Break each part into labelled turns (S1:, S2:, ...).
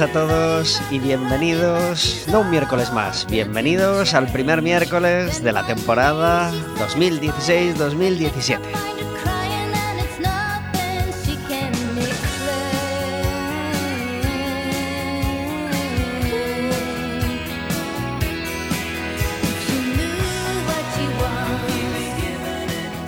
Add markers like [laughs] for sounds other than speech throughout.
S1: A todos y bienvenidos, no un miércoles más, bienvenidos al primer miércoles de la temporada 2016-2017.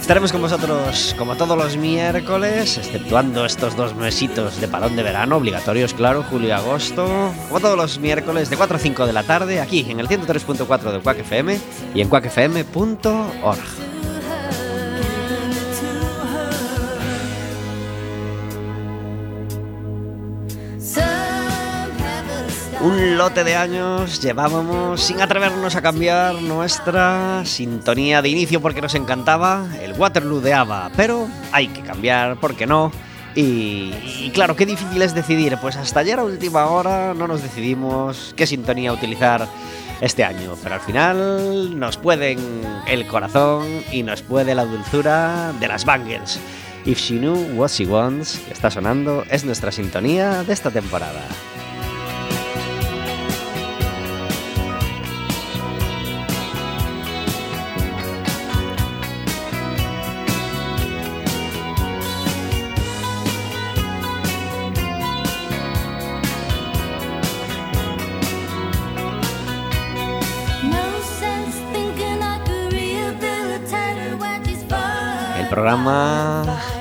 S1: Estaremos con vosotros como todos los miércoles, exceptuando estos dos mesitos de parón de verano, obligatorios, claro, julio y agosto, como todos los miércoles de 4 a 5 de la tarde, aquí en el 103.4 de Quack FM y en quackfm.org. Un lote de años llevábamos sin atrevernos a cambiar nuestra sintonía de inicio porque nos encantaba el Waterloo de ABBA, pero hay que cambiar, ¿por qué no? Y, y, claro, qué difícil es decidir. Pues hasta ayer a última hora no nos decidimos qué sintonía utilizar este año, pero al final nos pueden el corazón y nos puede la dulzura de las Bangles. If She Knew What She Wants, que está sonando, es nuestra sintonía de esta temporada.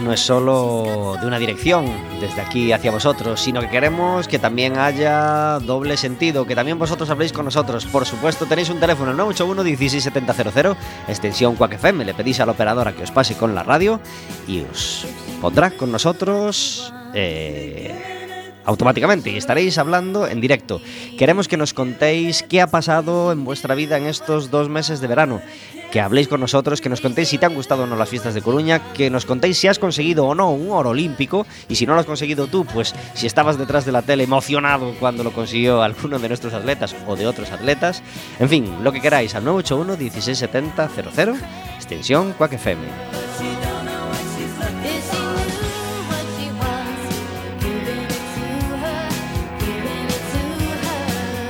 S1: No es solo de una dirección, desde aquí hacia vosotros, sino que queremos que también haya doble sentido, que también vosotros habléis con nosotros. Por supuesto, tenéis un teléfono 981 16700, extensión Quack le pedís a la operadora que os pase con la radio y os pondrá con nosotros... Eh, automáticamente y estaréis hablando en directo. Queremos que nos contéis qué ha pasado en vuestra vida en estos dos meses de verano. Que habléis con nosotros, que nos contéis si te han gustado o no las fiestas de Coruña, que nos contéis si has conseguido o no un oro olímpico y si no lo has conseguido tú, pues si estabas detrás de la tele emocionado cuando lo consiguió alguno de nuestros atletas o de otros atletas. En fin, lo que queráis al 981 1670 00, extensión Quack FM.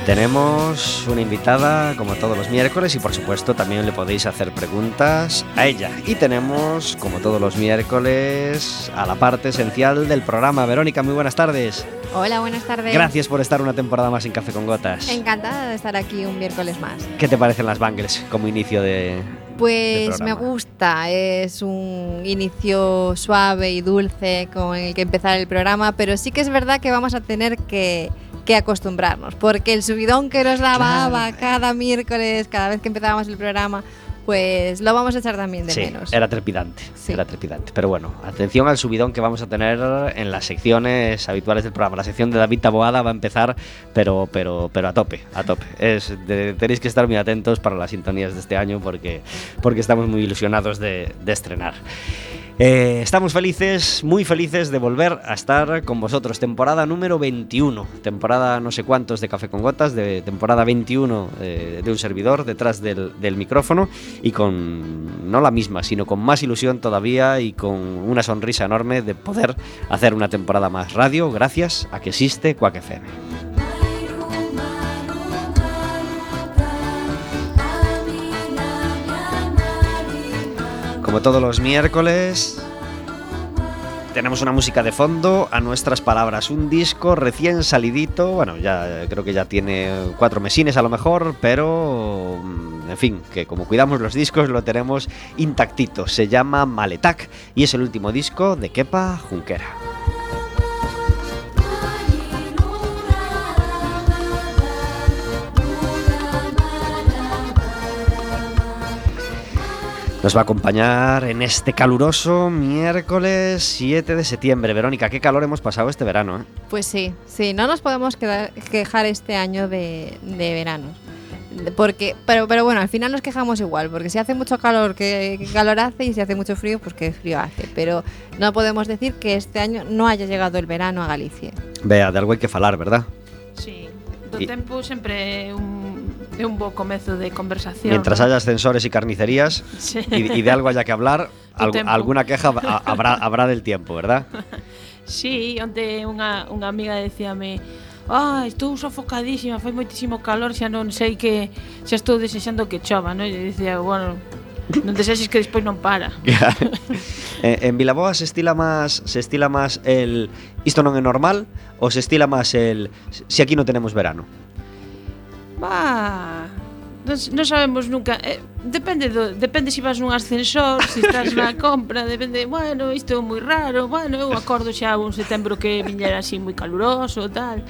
S1: Tenemos una invitada como todos los miércoles y por supuesto también le podéis hacer preguntas a ella. Y tenemos como todos los miércoles a la parte esencial del programa. Verónica, muy buenas tardes.
S2: Hola, buenas tardes.
S1: Gracias por estar una temporada más en Café con Gotas.
S2: Encantada de estar aquí un miércoles más.
S1: ¿Qué te parecen las Bangles como inicio de...
S2: Pues me gusta, es un inicio suave y dulce con el que empezar el programa, pero sí que es verdad que vamos a tener que que acostumbrarnos, porque el subidón que nos daba cada miércoles, cada vez que empezábamos el programa, pues lo vamos a echar también de
S1: sí,
S2: menos.
S1: Era trepidante, sí. era trepidante. Pero bueno, atención al subidón que vamos a tener en las secciones habituales del programa. La sección de David Taboada va a empezar, pero, pero, pero a tope, a tope. Es, de, tenéis que estar muy atentos para las sintonías de este año porque, porque estamos muy ilusionados de, de estrenar. Eh, estamos felices, muy felices de volver a estar con vosotros. Temporada número 21, temporada no sé cuántos de Café con Gotas, de temporada 21 eh, de un servidor detrás del, micrófono y con no la misma, sino con más ilusión todavía y con una sonrisa enorme de poder hacer una temporada más radio gracias a que existe Quack FM. Como todos los miércoles, tenemos una música de fondo a nuestras palabras. Un disco recién salidito, bueno, ya creo que ya tiene cuatro mesines a lo mejor, pero en fin, que como cuidamos los discos lo tenemos intactito. Se llama Maletac y es el último disco de Kepa Junquera. Nos va a acompañar en este caluroso miércoles 7 de septiembre. Verónica, qué calor hemos pasado este verano. ¿eh?
S2: Pues sí, sí, no nos podemos quedar, quejar este año de, de verano. Porque, pero, pero bueno, al final nos quejamos igual, porque si hace mucho calor, ¿qué, qué calor hace? Y si hace mucho frío, pues qué frío hace. Pero no podemos decir que este año no haya llegado el verano a Galicia.
S1: Vea, de algo hay que falar, ¿verdad?
S3: Sí, do y... tempo sempre un é un bo comezo de conversación.
S1: Mientras haya ascensores y carnicerías sí. y, y, de algo haya que hablar, [laughs] al, alguna queja habrá, habrá del tiempo, ¿verdad? [laughs]
S3: Sí, onde unha, unha amiga decíame ah, estou sofocadísima, fai moitísimo calor, xa non sei que xa estou desexando que chova, non? E dicía, bueno, non desexes que despois non para. [laughs]
S1: Eh, en Vilaboa se estila máis se estila máis el isto non é normal ou se estila máis el si aquí non tenemos verano.
S3: Bah, non, non sabemos nunca. Eh, depende do, depende se si vas nun ascensor, se si estás na [laughs] compra, depende, bueno, isto é moi raro, bueno, eu acordo xa un setembro que viñera así moi caluroso, tal.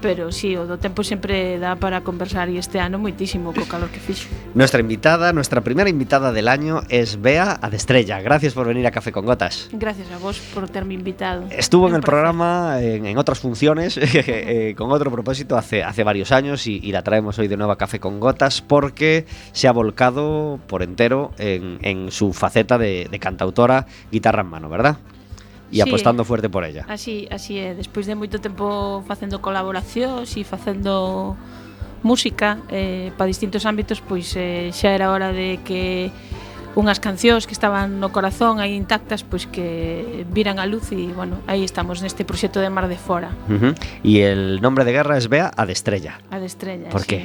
S3: Pero sí, o do tempo sempre dá para conversar e este ano moitísimo co calor que fixo.
S1: Nuestra invitada, nuestra primera invitada del año es Bea Adestrella. Gracias por venir a Café con Gotas.
S3: Gracias a vos por terme invitado.
S1: Estuvo en el programa en, en otras funciones [laughs] eh, con otro propósito hace, hace varios años y, y, la traemos hoy de nuevo a Café con Gotas porque se ha volcado por entero en, en su faceta de, de cantautora guitarra en mano, ¿verdad? e sí, apostando fuerte por ella.
S3: Así, así é, despois de moito tempo facendo colaboracións e facendo música eh, para distintos ámbitos, pois eh, xa era hora de que unhas cancións que estaban no corazón aí intactas, pois que viran a luz e, bueno, aí estamos neste proxecto de Mar de Fora.
S1: Uh -huh. E el nombre de guerra es Bea a de Estrella.
S3: A de Estrella,
S1: Por
S3: sí.
S1: que?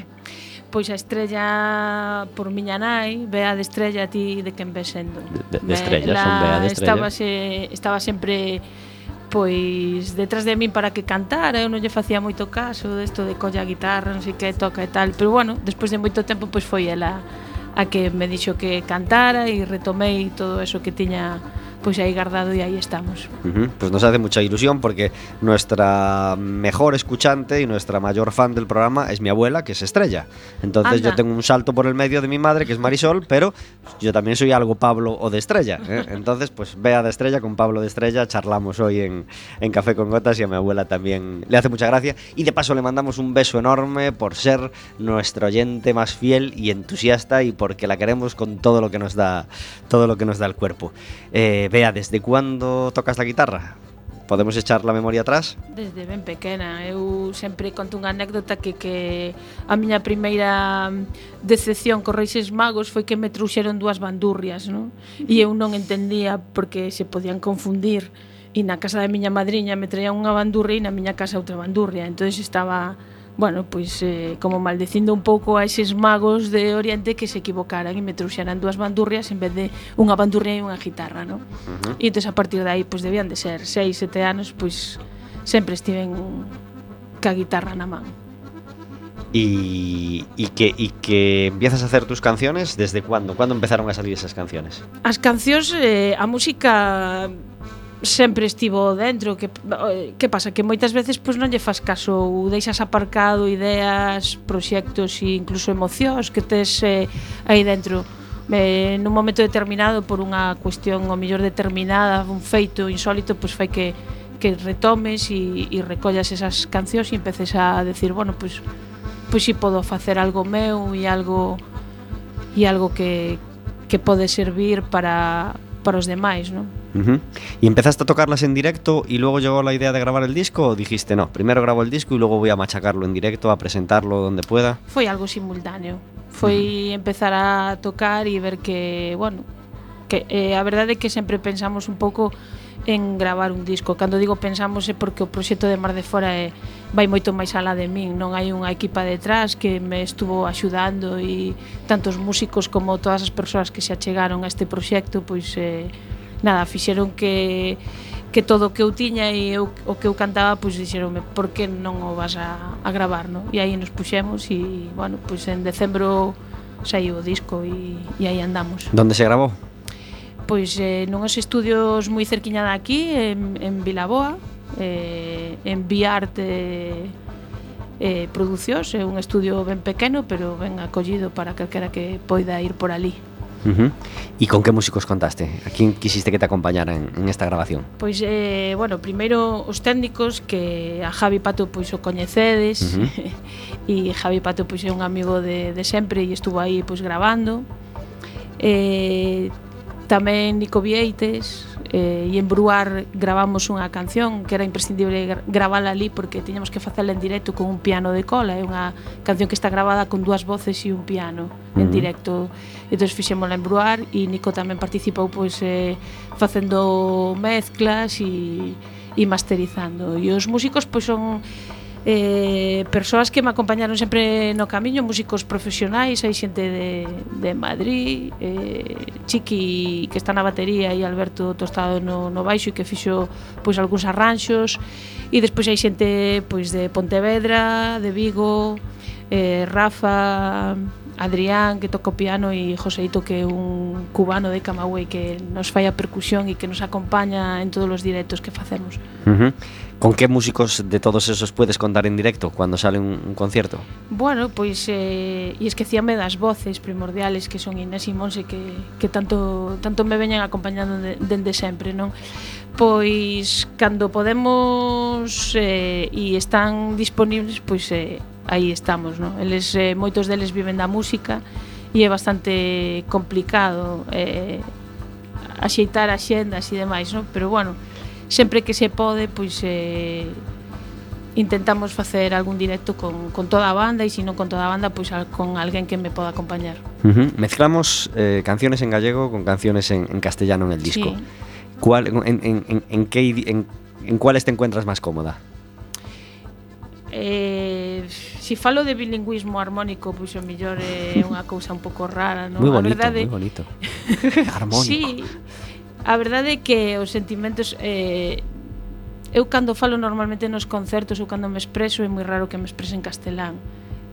S3: pois a estrella por miña nai, Bea de Estrella ti de quen ves sendo.
S1: De, de estrella, son Bea de Estrella.
S3: Estaba, se, estaba sempre pois detrás de min para que cantara, eu non lle facía moito caso desto de colla a guitarra, non sei que toca e tal, pero bueno, despois de moito tempo pois foi ela a que me dixo que cantara e retomei todo eso que tiña pues ahí guardado y ahí estamos.
S1: Uh -huh. Pues nos hace mucha ilusión porque nuestra mejor escuchante y nuestra mayor fan del programa es mi abuela, que es Estrella. Entonces Anda. yo tengo un salto por el medio de mi madre, que es Marisol, pero yo también soy algo Pablo o de Estrella. ¿eh? [laughs] Entonces, pues vea de Estrella con Pablo de Estrella, charlamos hoy en, en Café con Gotas y a mi abuela también le hace mucha gracia. Y de paso le mandamos un beso enorme por ser nuestro oyente más fiel y entusiasta y porque la queremos con todo lo que nos da, todo lo que nos da el cuerpo. Eh, Bea, desde cuándo tocas a guitarra? podemos echar la memoria atrás?
S3: Desde ben pequena, eu sempre conto unha anécdota que que a miña primeira decepción co Reixes Magos foi que me trouxeron dúas bandurrias, non? E eu non entendía porque se podían confundir. E na casa da miña madriña me traían unha bandurria e na miña casa outra bandurria. entonces estaba bueno, pois eh, como maldecindo un pouco a eses magos de Oriente que se equivocaran e me trouxeran dúas bandurrias en vez de unha bandurria e unha guitarra, non? Uh -huh. E entón a partir de aí, pois debían de ser 6, 7 anos, pois sempre estiven ca guitarra na man.
S1: Y, y, que, y que empiezas a hacer tus canciones, ¿desde cuándo? ¿Cuándo empezaron a salir esas canciones?
S3: As cancións, eh, a música sempre estivo dentro que, que pasa? Que moitas veces pois, non lle fas caso ou deixas aparcado ideas, proxectos e incluso emocións que tes eh, aí dentro eh, nun momento determinado por unha cuestión o mellor determinada un feito insólito pois fai que, que retomes e, e recollas esas cancións e empeces a decir bueno, pois, pois si podo facer algo meu e algo e algo que, que pode servir para, para os demais, non?
S1: Uh -huh. ¿Y empezaste a tocarlas en directo y luego llegó la idea de grabar el disco o dijiste, no, primero grabo el disco y luego voy a machacarlo en directo, a presentarlo donde pueda?
S3: Foi algo simultáneo. Foi uh -huh. empezar a tocar e ver que, bueno, que eh, a verdade é que sempre pensamos un pouco en gravar un disco. Cando digo pensamos é porque o proxecto de Mar de Fora é, eh, vai moito máis alá de min, non hai unha equipa detrás que me estuvo axudando e tantos músicos como todas as persoas que se achegaron a este proxecto, pois eh, nada, fixeron que que todo o que eu tiña e eu, o que eu cantaba, pois dixeronme, por que non o vas a, a gravar, no? E aí nos puxemos e, bueno, pois en decembro saiu o disco e, e aí andamos.
S1: Donde se grabou?
S3: Pois eh, nunhas estudios moi cerquiña de aquí, en, en Vilaboa, eh, en Biarte eh, eh, Producións, é un estudio ben pequeno, pero ben acollido para calquera que poida ir por ali.
S1: Uh -huh. E con que músicos contaste? A quen quisiste que te acompañaran en esta grabación?
S3: Pois, eh, bueno, primeiro os técnicos que a Javi Pato pois o coñecedes uh [laughs] -huh. e Javi Pato pois é un amigo de, de sempre e estuvo aí pois grabando eh, tamén Nico Vieites eh, e en Bruar gravamos unha canción que era imprescindible gravala ali porque tiñamos que facela en directo con un piano de cola, é unha canción que está gravada con dúas voces e un piano en directo. Entón fixémola en Bruar e Nico tamén participou pois eh, facendo mezclas e, e masterizando. E os músicos pois son eh, persoas que me acompañaron sempre no camiño, músicos profesionais, hai xente de, de Madrid, eh, Chiqui que está na batería e Alberto Tostado no, no baixo e que fixo pois algúns arranxos. E despois hai xente pois de Pontevedra, de Vigo, eh, Rafa, Adrián, que toca o piano, e Joseito, que é un cubano de Camagüey que nos fai a percusión e que nos acompaña en todos os directos que facemos.
S1: Uh -huh. Con que músicos de todos esos puedes contar en directo cando sale un, un concierto?
S3: Bueno, pois eh, e esquecíame das voces primordiales que son Inés e Monse que, que tanto, tanto me veñen acompañando de, dende sempre, non? Pois cando podemos eh, e están disponibles, pois eh, aí estamos, non? Eles, eh, moitos deles viven da música e é bastante complicado eh, axeitar axendas e demais, non? Pero bueno, sempre que se pode, pois eh, intentamos facer algún directo con, con toda a banda e se non con toda a banda, pois con alguén que me poda acompañar.
S1: Uh -huh. Mezclamos eh, canciones en gallego con canciones en, en castellano en el disco. Sí. ¿Cuál, en, en, en, en, qué, en, ¿En cuáles te encuentras más cómoda?
S3: Eh, Si falo de bilingüismo armónico, pois o mellor é unha cousa un pouco rara, non?
S1: Moi bonito, a verdade... moi bonito. [laughs] armónico.
S3: Sí, a verdade é que os sentimentos eh, eu cando falo normalmente nos concertos ou cando me expreso é moi raro que me exprese en castelán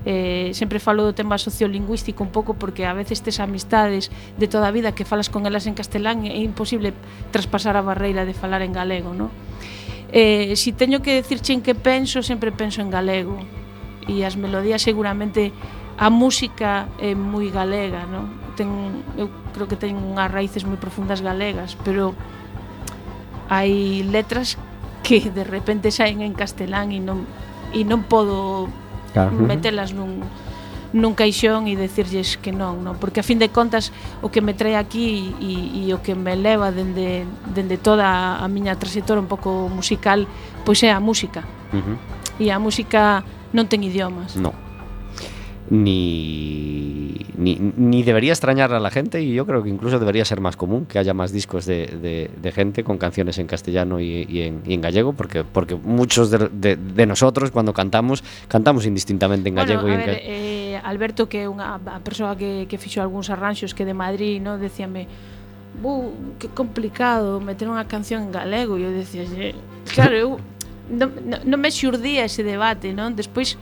S3: eh, sempre falo do tema sociolingüístico un pouco porque a veces tes amistades de toda a vida que falas con elas en castelán é imposible traspasar a barreira de falar en galego no? eh, si teño que dicirche en que penso sempre penso en galego e as melodías seguramente a música é moi galega, non? Ten, eu creo que ten unhas raíces moi profundas galegas, pero hai letras que de repente saen en castelán e non e non podo claro. metelas nun nun caixón e decirlles que non, non, porque a fin de contas o que me trae aquí e, e o que me leva dende, dende toda a miña trayectoria un pouco musical, pois é a música. Uh -huh. E a música Non ten idiomas.
S1: No. Ni, ni, ni debería extrañar a la gente y yo creo que incluso debería ser más común que haya más discos de, de, de gente con canciones en castellano y, y, en, y en, gallego, porque, porque muchos de, de, nosotros cuando cantamos, cantamos indistintamente en gallego
S3: bueno,
S1: y en
S3: ver, eh, Alberto, que é unha persoa que, que fixo algúns arranxos que de Madrid, no, decíame Bu, que complicado meter unha canción en galego e eu decía, claro, eu non, non me xurdía ese debate, non? Despois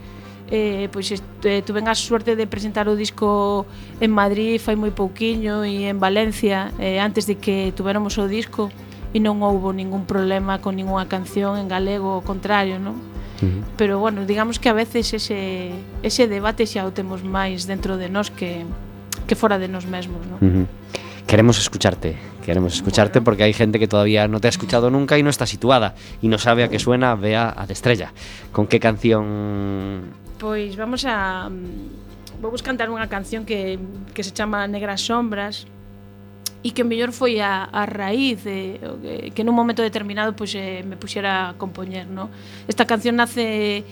S3: eh, pois eh, tuven a suerte de presentar o disco en Madrid fai moi pouquiño e en Valencia eh, antes de que tuveramos o disco e non houbo ningún problema con ninguna canción en galego, ao contrario, non? Uh -huh. Pero bueno, digamos que a veces ese, ese debate xa o temos máis dentro de nós que, que fora de nós mesmos, non? Uh -huh.
S1: Queremos escucharte. Queremos escucharte porque hay gente que todavía no te ha escuchado nunca y no está situada y no sabe a qué suena, vea a de estrella. ¿Con qué canción
S3: Pois vamos a mm, vou cantar unha canción que, que se chama Negras Sombras e que mellor foi a, a raíz de, que, que nun momento determinado pois, eh, me puxera a compoñer no? esta canción nace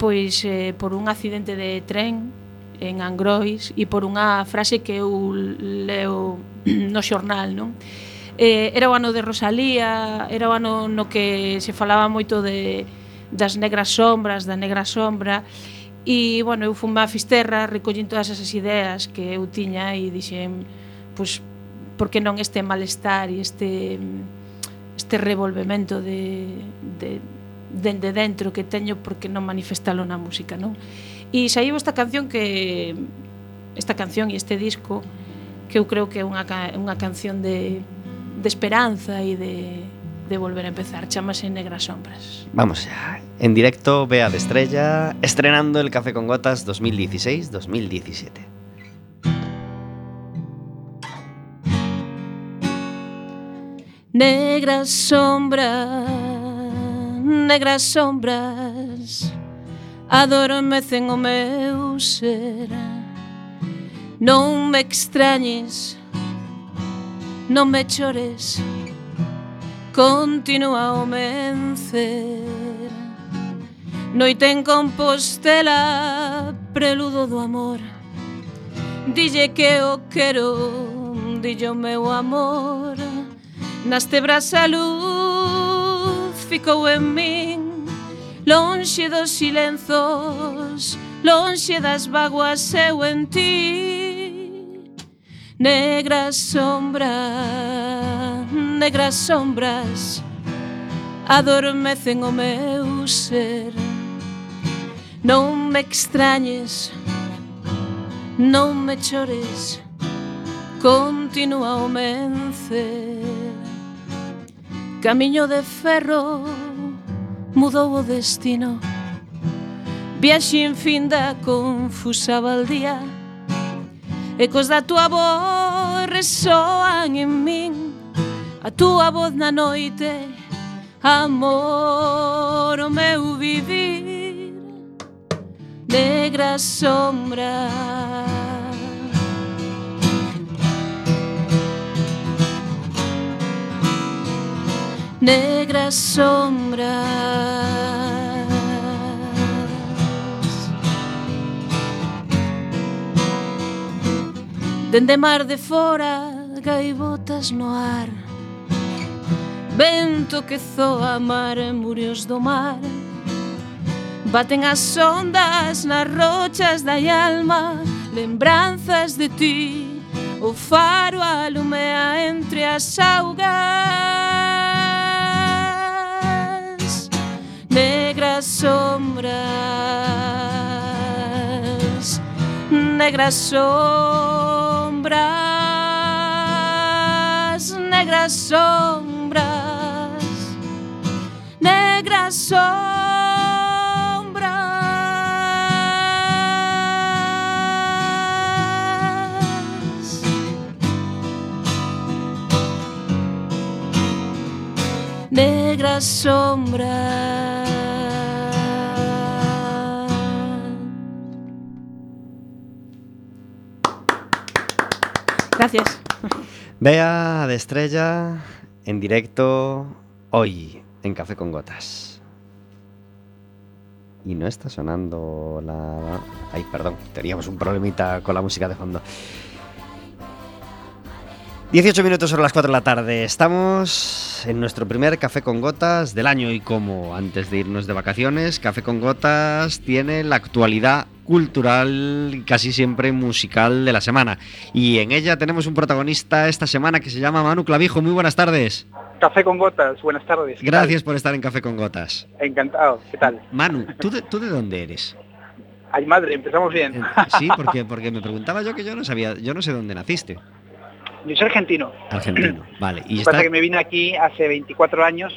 S3: pois eh, por un accidente de tren en Angrois e por unha frase que eu leo [clears throat] no xornal, non? Eh, era o ano de Rosalía, era o ano no que se falaba moito de das negras sombras, da negra sombra, e, bueno, eu fui a Fisterra recollín todas esas ideas que eu tiña e dixen, pois, por que non este malestar e este este revolvemento de, de, de, de dentro que teño porque non manifestalo na música, non? E saiu esta canción que esta canción e este disco que eu creo que é unha, unha canción de, de esperanza e de, de volver a empezar. Chámase Negras Sombras.
S1: Vamos xa. En directo, Bea de Estrella, estrenando el Café con Gotas 2016-2017.
S3: Negras sombras, negras sombras adormecen o meu ser. Non me extrañes, non me chores. Continúa o mencer. Noite en Compostela, preludo do amor. Dille que o quero, dille o meu amor. Nas tebras a luz ficou en min Lonxe dos silenzos, lonxe das vaguas eu en ti. Negras sombras, negras sombras Adormecen o meu ser. Non me extrañes, non me chores Continúa o mencer. Camiño de ferro mudou o destino. Viaxe da confusa baldía Ecos da tua voz resoan en min. A tua voz na noite Amor, o meu vivir. Negras sombras negras sombras. Dende mar de fora, gaivotas no ar, vento que zoa mar murios do mar, baten as ondas nas rochas da alma, lembranzas de ti, o faro alumea entre as augas. negras sombras, negras sombras, negras sombras, negras sombras. negras sombras. Gracias.
S1: Bea de Estrella en directo hoy en Café con Gotas. Y no está sonando la... Ay, perdón, teníamos un problemita con la música de fondo. 18 minutos sobre las 4 de la tarde. Estamos en nuestro primer Café con Gotas del año y como antes de irnos de vacaciones, Café con Gotas tiene la actualidad cultural y casi siempre musical de la semana. Y en ella tenemos un protagonista esta semana que se llama Manu Clavijo. Muy buenas tardes.
S4: Café con gotas, buenas tardes. ¿qué
S1: Gracias por estar en Café con Gotas.
S4: Encantado, ¿qué tal?
S1: Manu, ¿tú de, tú de dónde eres?
S4: Ay, madre, empezamos bien.
S1: En- Sí, porque, porque me preguntaba yo que yo no sabía, yo no sé dónde naciste.
S4: Yo soy argentino.
S1: Argentino, [clears throat] vale. Y
S4: Lo que
S1: está...
S4: pasa que me vine aquí hace 24 años,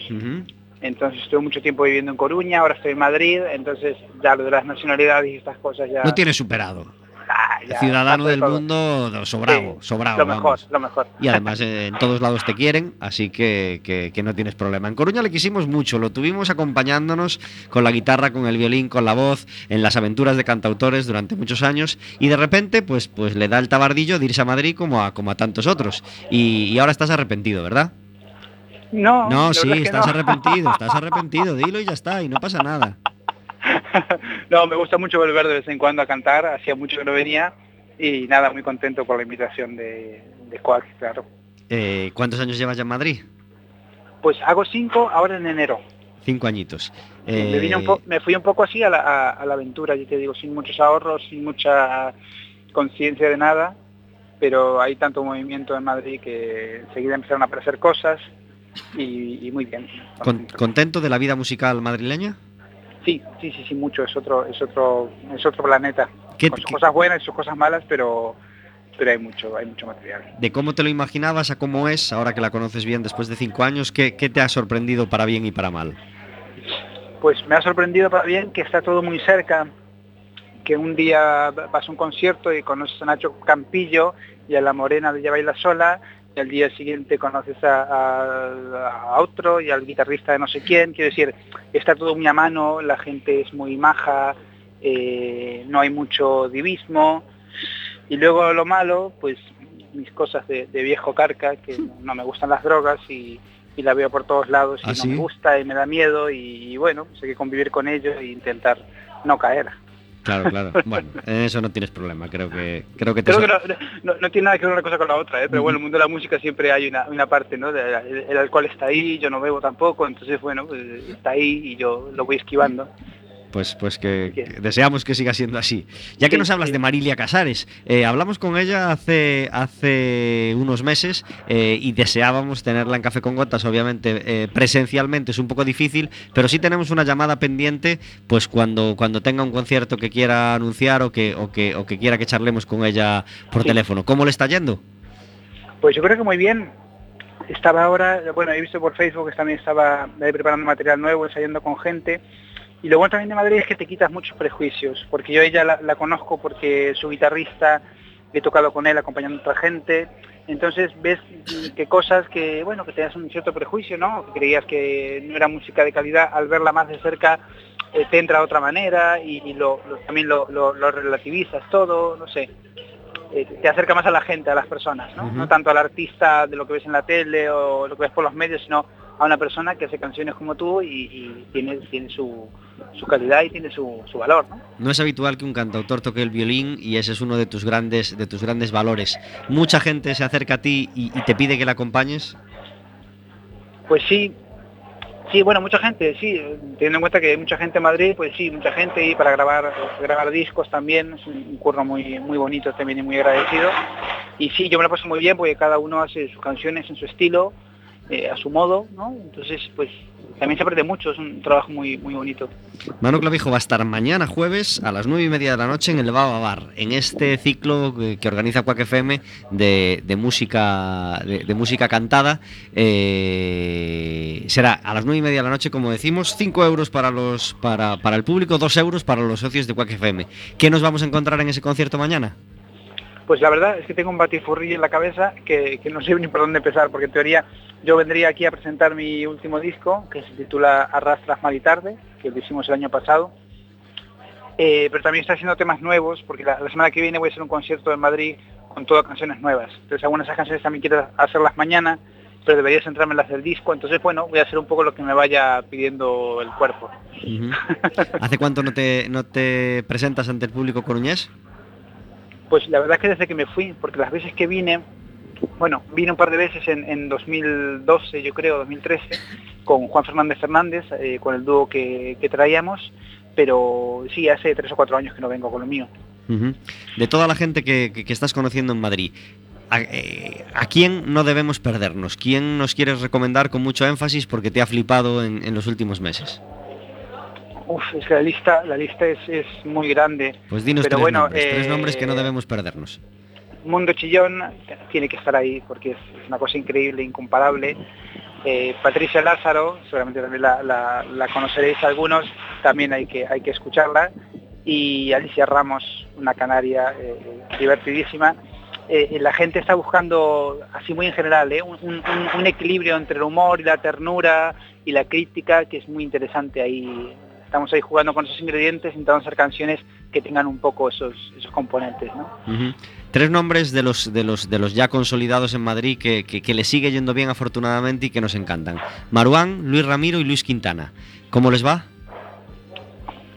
S4: entonces estuve mucho tiempo viviendo en Coruña, ahora estoy en Madrid, entonces ya lo de las nacionalidades y estas cosas ya...
S1: Lo tienes superado.
S4: Ah, ya,
S1: Ciudadano del
S4: todo.
S1: mundo, sobrado,
S4: Sí,
S1: sobrado.
S4: Lo mejor,
S1: vamos.
S4: lo mejor.
S1: Y además eh, en todos lados te quieren, así que, que- que no tienes problema. En Coruña le quisimos mucho, lo tuvimos acompañándonos con la guitarra, con el violín, con la voz, en las aventuras de cantautores durante muchos años y de repente pues, pues le da el tabardillo de irse a Madrid como a, como a tantos otros. Y, y ahora estás arrepentido, ¿verdad?
S4: No,
S1: No, sí,
S4: verdad es que
S1: estás
S4: no.
S1: arrepentido, estás [laughs] arrepentido, dilo y ya está, y no pasa nada. [laughs]
S4: no, me gusta mucho volver de vez en cuando a cantar, hacía mucho que no venía y nada, muy contento por la invitación de, de claro.
S1: Eh, ¿Cuántos años llevas ya en Madrid?
S4: Pues hago cinco ahora en enero.
S1: Cinco añitos.
S4: me, vine un
S1: Eh,
S4: po- me fui un poco así a la, a- a la aventura, yo te digo, sin muchos ahorros, sin mucha conciencia de nada, pero hay tanto movimiento en Madrid que enseguida empezaron a aparecer cosas y, y muy bien.
S1: con- ¿Contento de la vida musical madrileña?
S4: Sí, sí, sí, sí, mucho, es otro, es otro, es otro planeta.
S1: ¿Qué-
S4: con sus
S1: qué-
S4: cosas buenas y sus cosas malas, pero pero hay mucho, hay mucho material.
S1: de cómo te lo imaginabas a cómo es, ahora que la conoces bien después de cinco años, ¿qué, qué te ha sorprendido para bien y para mal?
S4: Pues me ha sorprendido para bien que está todo muy cerca, que un día vas a un concierto y conoces a Nacho Campillo y a la Morena de Ya Baila Sola, al día siguiente conoces a, a- a otro y al guitarrista de no sé quién. Quiero decir, está todo muy a mano, la gente es muy maja, eh, no hay mucho divismo. Y luego lo malo, pues mis cosas de, de viejo carca, que no me gustan las drogas y, y la veo por todos lados y
S1: ¿Ah,
S4: no
S1: sí?
S4: me gusta y me da miedo y, y bueno, pues hay que convivir con ello e intentar no caer.
S1: Claro, claro. Bueno, en eso no tienes problema, creo que creo que,
S4: creo que no, no, tiene nada que ver una cosa con la otra, ¿eh? pero bueno, en el mundo de la música siempre hay una, una parte, ¿no? el, alcohol está ahí, yo no bebo tampoco, entonces bueno, pues, está ahí y yo lo voy esquivando
S1: pues, pues que, deseamos que siga siendo así. Ya que nos hablas de Marilia Casares, eh, hablamos con ella hace, hace unos meses eh, y deseábamos tenerla en Café con Gotas, obviamente eh, presencialmente es un poco difícil, pero sí tenemos una llamada pendiente, pues cuando, cuando tenga un concierto que quiera anunciar o que, o que, o que quiera que charlemos con ella por teléfono. ¿Cómo le está yendo?
S4: Pues yo creo que muy bien. Estaba ahora, bueno, he visto por Facebook que también estaba preparando material nuevo, ensayando con gente y lo bueno también de Madrid es que te quitas muchos prejuicios, porque yo ella la, conozco porque su guitarrista, he tocado con él acompañando a otra gente, entonces ves que cosas que, bueno, que tenías un cierto prejuicio, ¿no? Que creías que no era música de calidad, al verla más de cerca eh, te entra de otra manera y, lo, también lo, relativizas todo, no sé. Eh, te acerca más a la gente, a las personas, ¿no? No tanto al artista de lo que ves en la tele o lo que ves por los medios, sino a una persona que hace canciones como tú y, tiene, tiene su, calidad y tiene su, valor. ¿no?
S1: ¿no? es habitual que un cantautor toque el violín y ese es uno de tus grandes, de tus grandes valores. ¿Mucha gente se acerca a ti y, te pide que la acompañes?
S4: Pues sí, Sí, bueno, mucha gente, sí, teniendo en cuenta que hay mucha gente en Madrid, pues sí, mucha gente y para grabar grabar discos también, es un, curro muy muy bonito también y muy agradecido. Y sí, yo me lo paso muy bien porque cada uno hace sus canciones en su estilo eh, a su modo, ¿no? Entonces, pues también se aprende mucho, es un trabajo muy, muy bonito.
S1: Manu Clavijo va a estar mañana jueves a las nueve y media de la noche en el Baba Bar, en este ciclo que, organiza Quack FM de, de música de, música cantada. Eh, será a las nueve y media de la noche, como decimos, 5 euros para los para, para el público, 2 euros para los socios de Quack FM. ¿Qué nos vamos a encontrar en ese concierto mañana?
S4: Pues la verdad es que tengo un batifurrillo en la cabeza que, no sé ni por dónde empezar, porque en teoría yo vendría aquí a presentar mi último disco, que se titula Arrastras mal y tarde, que lo hicimos el año pasado. Eh, pero también está haciendo temas nuevos, porque la, semana que viene voy a hacer un concierto en Madrid con todas canciones nuevas. Entonces algunas de esas canciones también quiero hacerlas mañana, pero debería centrarme en las del disco. Entonces, bueno, voy a hacer un poco lo que me vaya pidiendo el cuerpo. [laughs]
S1: ¿Hace cuánto no te, no te presentas ante el público coruñés?
S4: Pues la verdad es que desde que me fui, porque las veces que vine, bueno, vine un par de veces en, 2012, yo creo, 2013, con Juan Fernández Fernández, eh, con el dúo que, traíamos, pero sí, hace tres o cuatro años que no vengo con lo mío.
S1: De toda la gente que, estás conociendo en Madrid, eh, ¿a, quién no debemos perdernos? ¿Quién nos quieres recomendar con mucho énfasis porque te ha flipado en los últimos meses?
S4: Uf, es que la lista, la lista es, es muy grande.
S1: Pues dinos
S4: pero
S1: tres,
S4: bueno,
S1: nombres, tres nombres que no eh, debemos perdernos.
S4: Mundo Chillón tiene que estar ahí porque es, una cosa increíble, incomparable. Eh, Patricia Lázaro, seguramente también la, conoceréis algunos, también hay que, hay que escucharla. Y Alicia Ramos, una canaria eh, divertidísima. la gente está buscando, así muy en general, un, un, equilibrio entre el humor y la ternura y la crítica que es muy interesante ahí estamos ahí jugando con esos ingredientes, intentando hacer canciones que tengan un poco esos, esos componentes. ¿no?
S1: Tres nombres de los, de, los, de los ya consolidados en Madrid que, que, le sigue yendo bien afortunadamente y que nos encantan. Maruán, Luis Ramiro y Luis Quintana. ¿Cómo les va?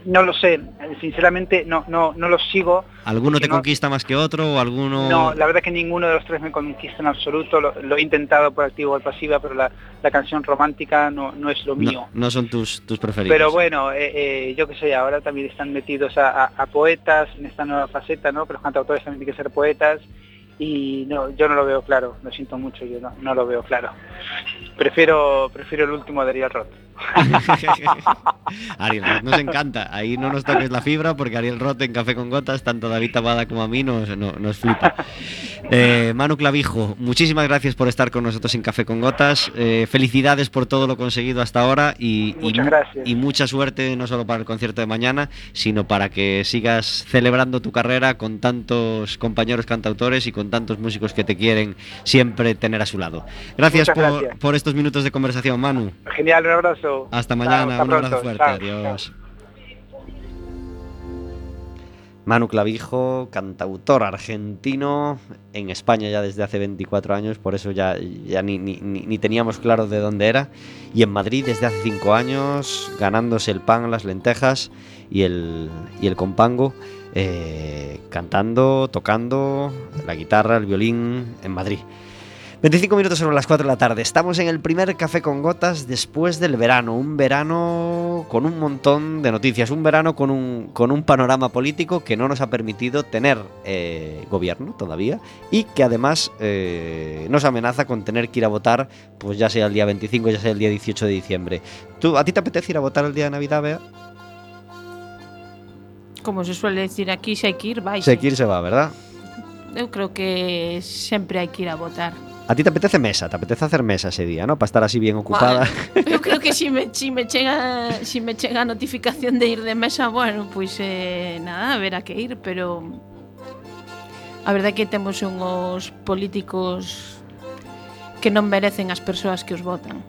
S4: No lo sé, sinceramente no, no, no los sigo.
S1: ¿Alguno te conquista más que otro o alguno...?
S4: No, la verdad que ninguno de los tres me conquista en absoluto. Lo, he intentado por activo o pasiva, pero la, canción romántica no, no es lo mío.
S1: No, son tus, tus preferidos.
S4: Pero bueno, eh, eh, yo qué sé, ahora también están metidos a, poetas en esta nueva faceta, ¿no? Que los cantautores también tienen que ser poetas y no, yo no lo veo claro, lo siento mucho, yo no, no lo veo claro. Prefiero, prefiero el último de Ariel Roth. [laughs]
S1: Ariel Roth nos encanta, ahí no nos toques la fibra porque Ariel Roth en Café con Gotas, tanto David Tabada como a mí nos, nos flipa. Eh, Manu Clavijo, muchísimas gracias por estar con nosotros en Café con Gotas, eh, felicidades por todo lo conseguido hasta ahora y, y, mucha suerte no solo para el concierto de mañana, sino para que sigas celebrando tu carrera con tantos compañeros cantautores y con tantos músicos que te quieren siempre tener a su lado. Gracias, por, por, estos minutos de conversación, Manu.
S4: Genial, un abrazo.
S1: Hasta mañana, un abrazo fuerte, adiós. Manu Clavijo, cantautor argentino, en España ya desde hace 24 años, por eso ya, ya ni, ni- ni- ni teníamos claro de dónde era. Y en Madrid desde hace 5 años, ganándose el pan, las lentejas y el, y el compango, eh, cantando, tocando la guitarra, el violín en Madrid. 25 minutos sobre las 4 de la tarde. Estamos en el primer café con gotas después del verano. Un verano con un montón de noticias. Un verano con un, con un panorama político que no nos ha permitido tener eh, gobierno todavía y que además eh, nos amenaza con tener que ir a votar, pues ya sea el día 25, ya sea el día 18 de diciembre. ¿Tú, ¿A ti te apetece ir a votar el día de Navidad, Bea?
S3: Como se suele decir aquí, se hai que ir, vai.
S1: Se que ir se va, ¿verdad?
S3: Eu creo que sempre hai que ir a votar.
S1: A ti te apetece mesa, te apetece hacer mesa ese día, ¿no? Para estar así bien ocupada.
S3: Bueno, eu creo que si me, si me chega si me chega a notificación de ir de mesa, bueno, pois pues, eh, nada, verá que ir, pero a verdade é que temos unhos políticos que non merecen as persoas que os votan.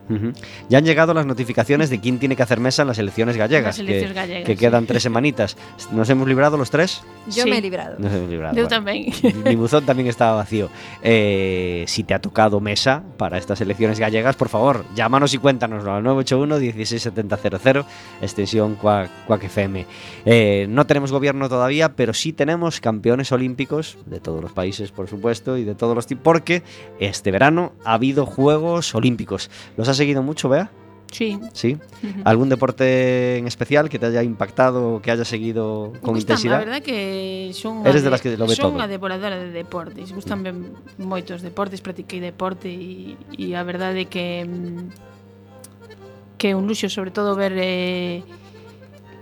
S1: Ya han llegado las notificaciones de quién tiene que hacer mesa en las elecciones gallegas,
S3: Las elecciones
S1: que,
S3: gallegas,
S1: que
S3: sí.
S1: quedan tres semanitas. ¿Nos hemos librado los tres?
S2: Yo
S3: Sí.
S2: me he librado.
S1: Nos hemos librado. Bueno.
S3: tamén.
S1: Mi buzón también estaba vacío. Eh, si te ha tocado mesa para estas elecciones gallegas, por favor, llámanos y cuéntanos al 981 16700 extensión Cuac, Cuac FM. Eh, no tenemos gobierno todavía, pero sí tenemos campeones olímpicos de todos los países, por supuesto, y de todos los tipos, porque este verano ha habido Juegos Olímpicos. ¿Los has seguido mucho, Bea?
S3: Sí.
S1: Sí. ¿Algún deporte en especial que te haya impactado o que haya seguido con
S3: Gústame,
S1: intensidad?
S3: A verdade que son
S1: Eres
S3: a
S1: de las que lo ve
S3: son
S1: todo.
S3: devoradora de deportes. Gústanme moitos deportes, practiquei deporte e, e a verdade que mm, que é un luxo sobre todo ver eh,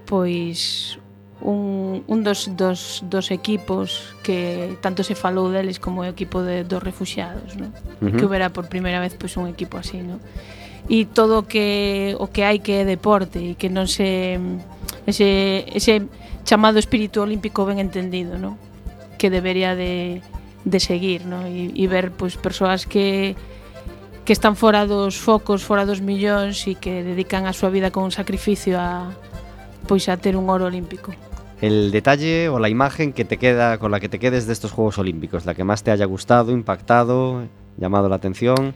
S3: pois un, un dos, dos, dos equipos que tanto se falou deles como o equipo de, dos refugiados, ¿no?
S1: uh -huh.
S3: que hubiera por primeira vez pois, un equipo así. ¿no? E todo que, o que hai que é deporte e que non se... Ese, ese chamado espírito olímpico ben entendido, ¿no? que debería de, de seguir ¿no? e, e ver pois, persoas que que están fora dos focos, fora dos millóns e que dedican a súa vida con sacrificio a, pois a ter un oro olímpico
S1: el detalle o la imagen que te queda, con la que te quedes de estos Juegos Olímpicos, la que más te haya gustado, impactado, llamado la atención.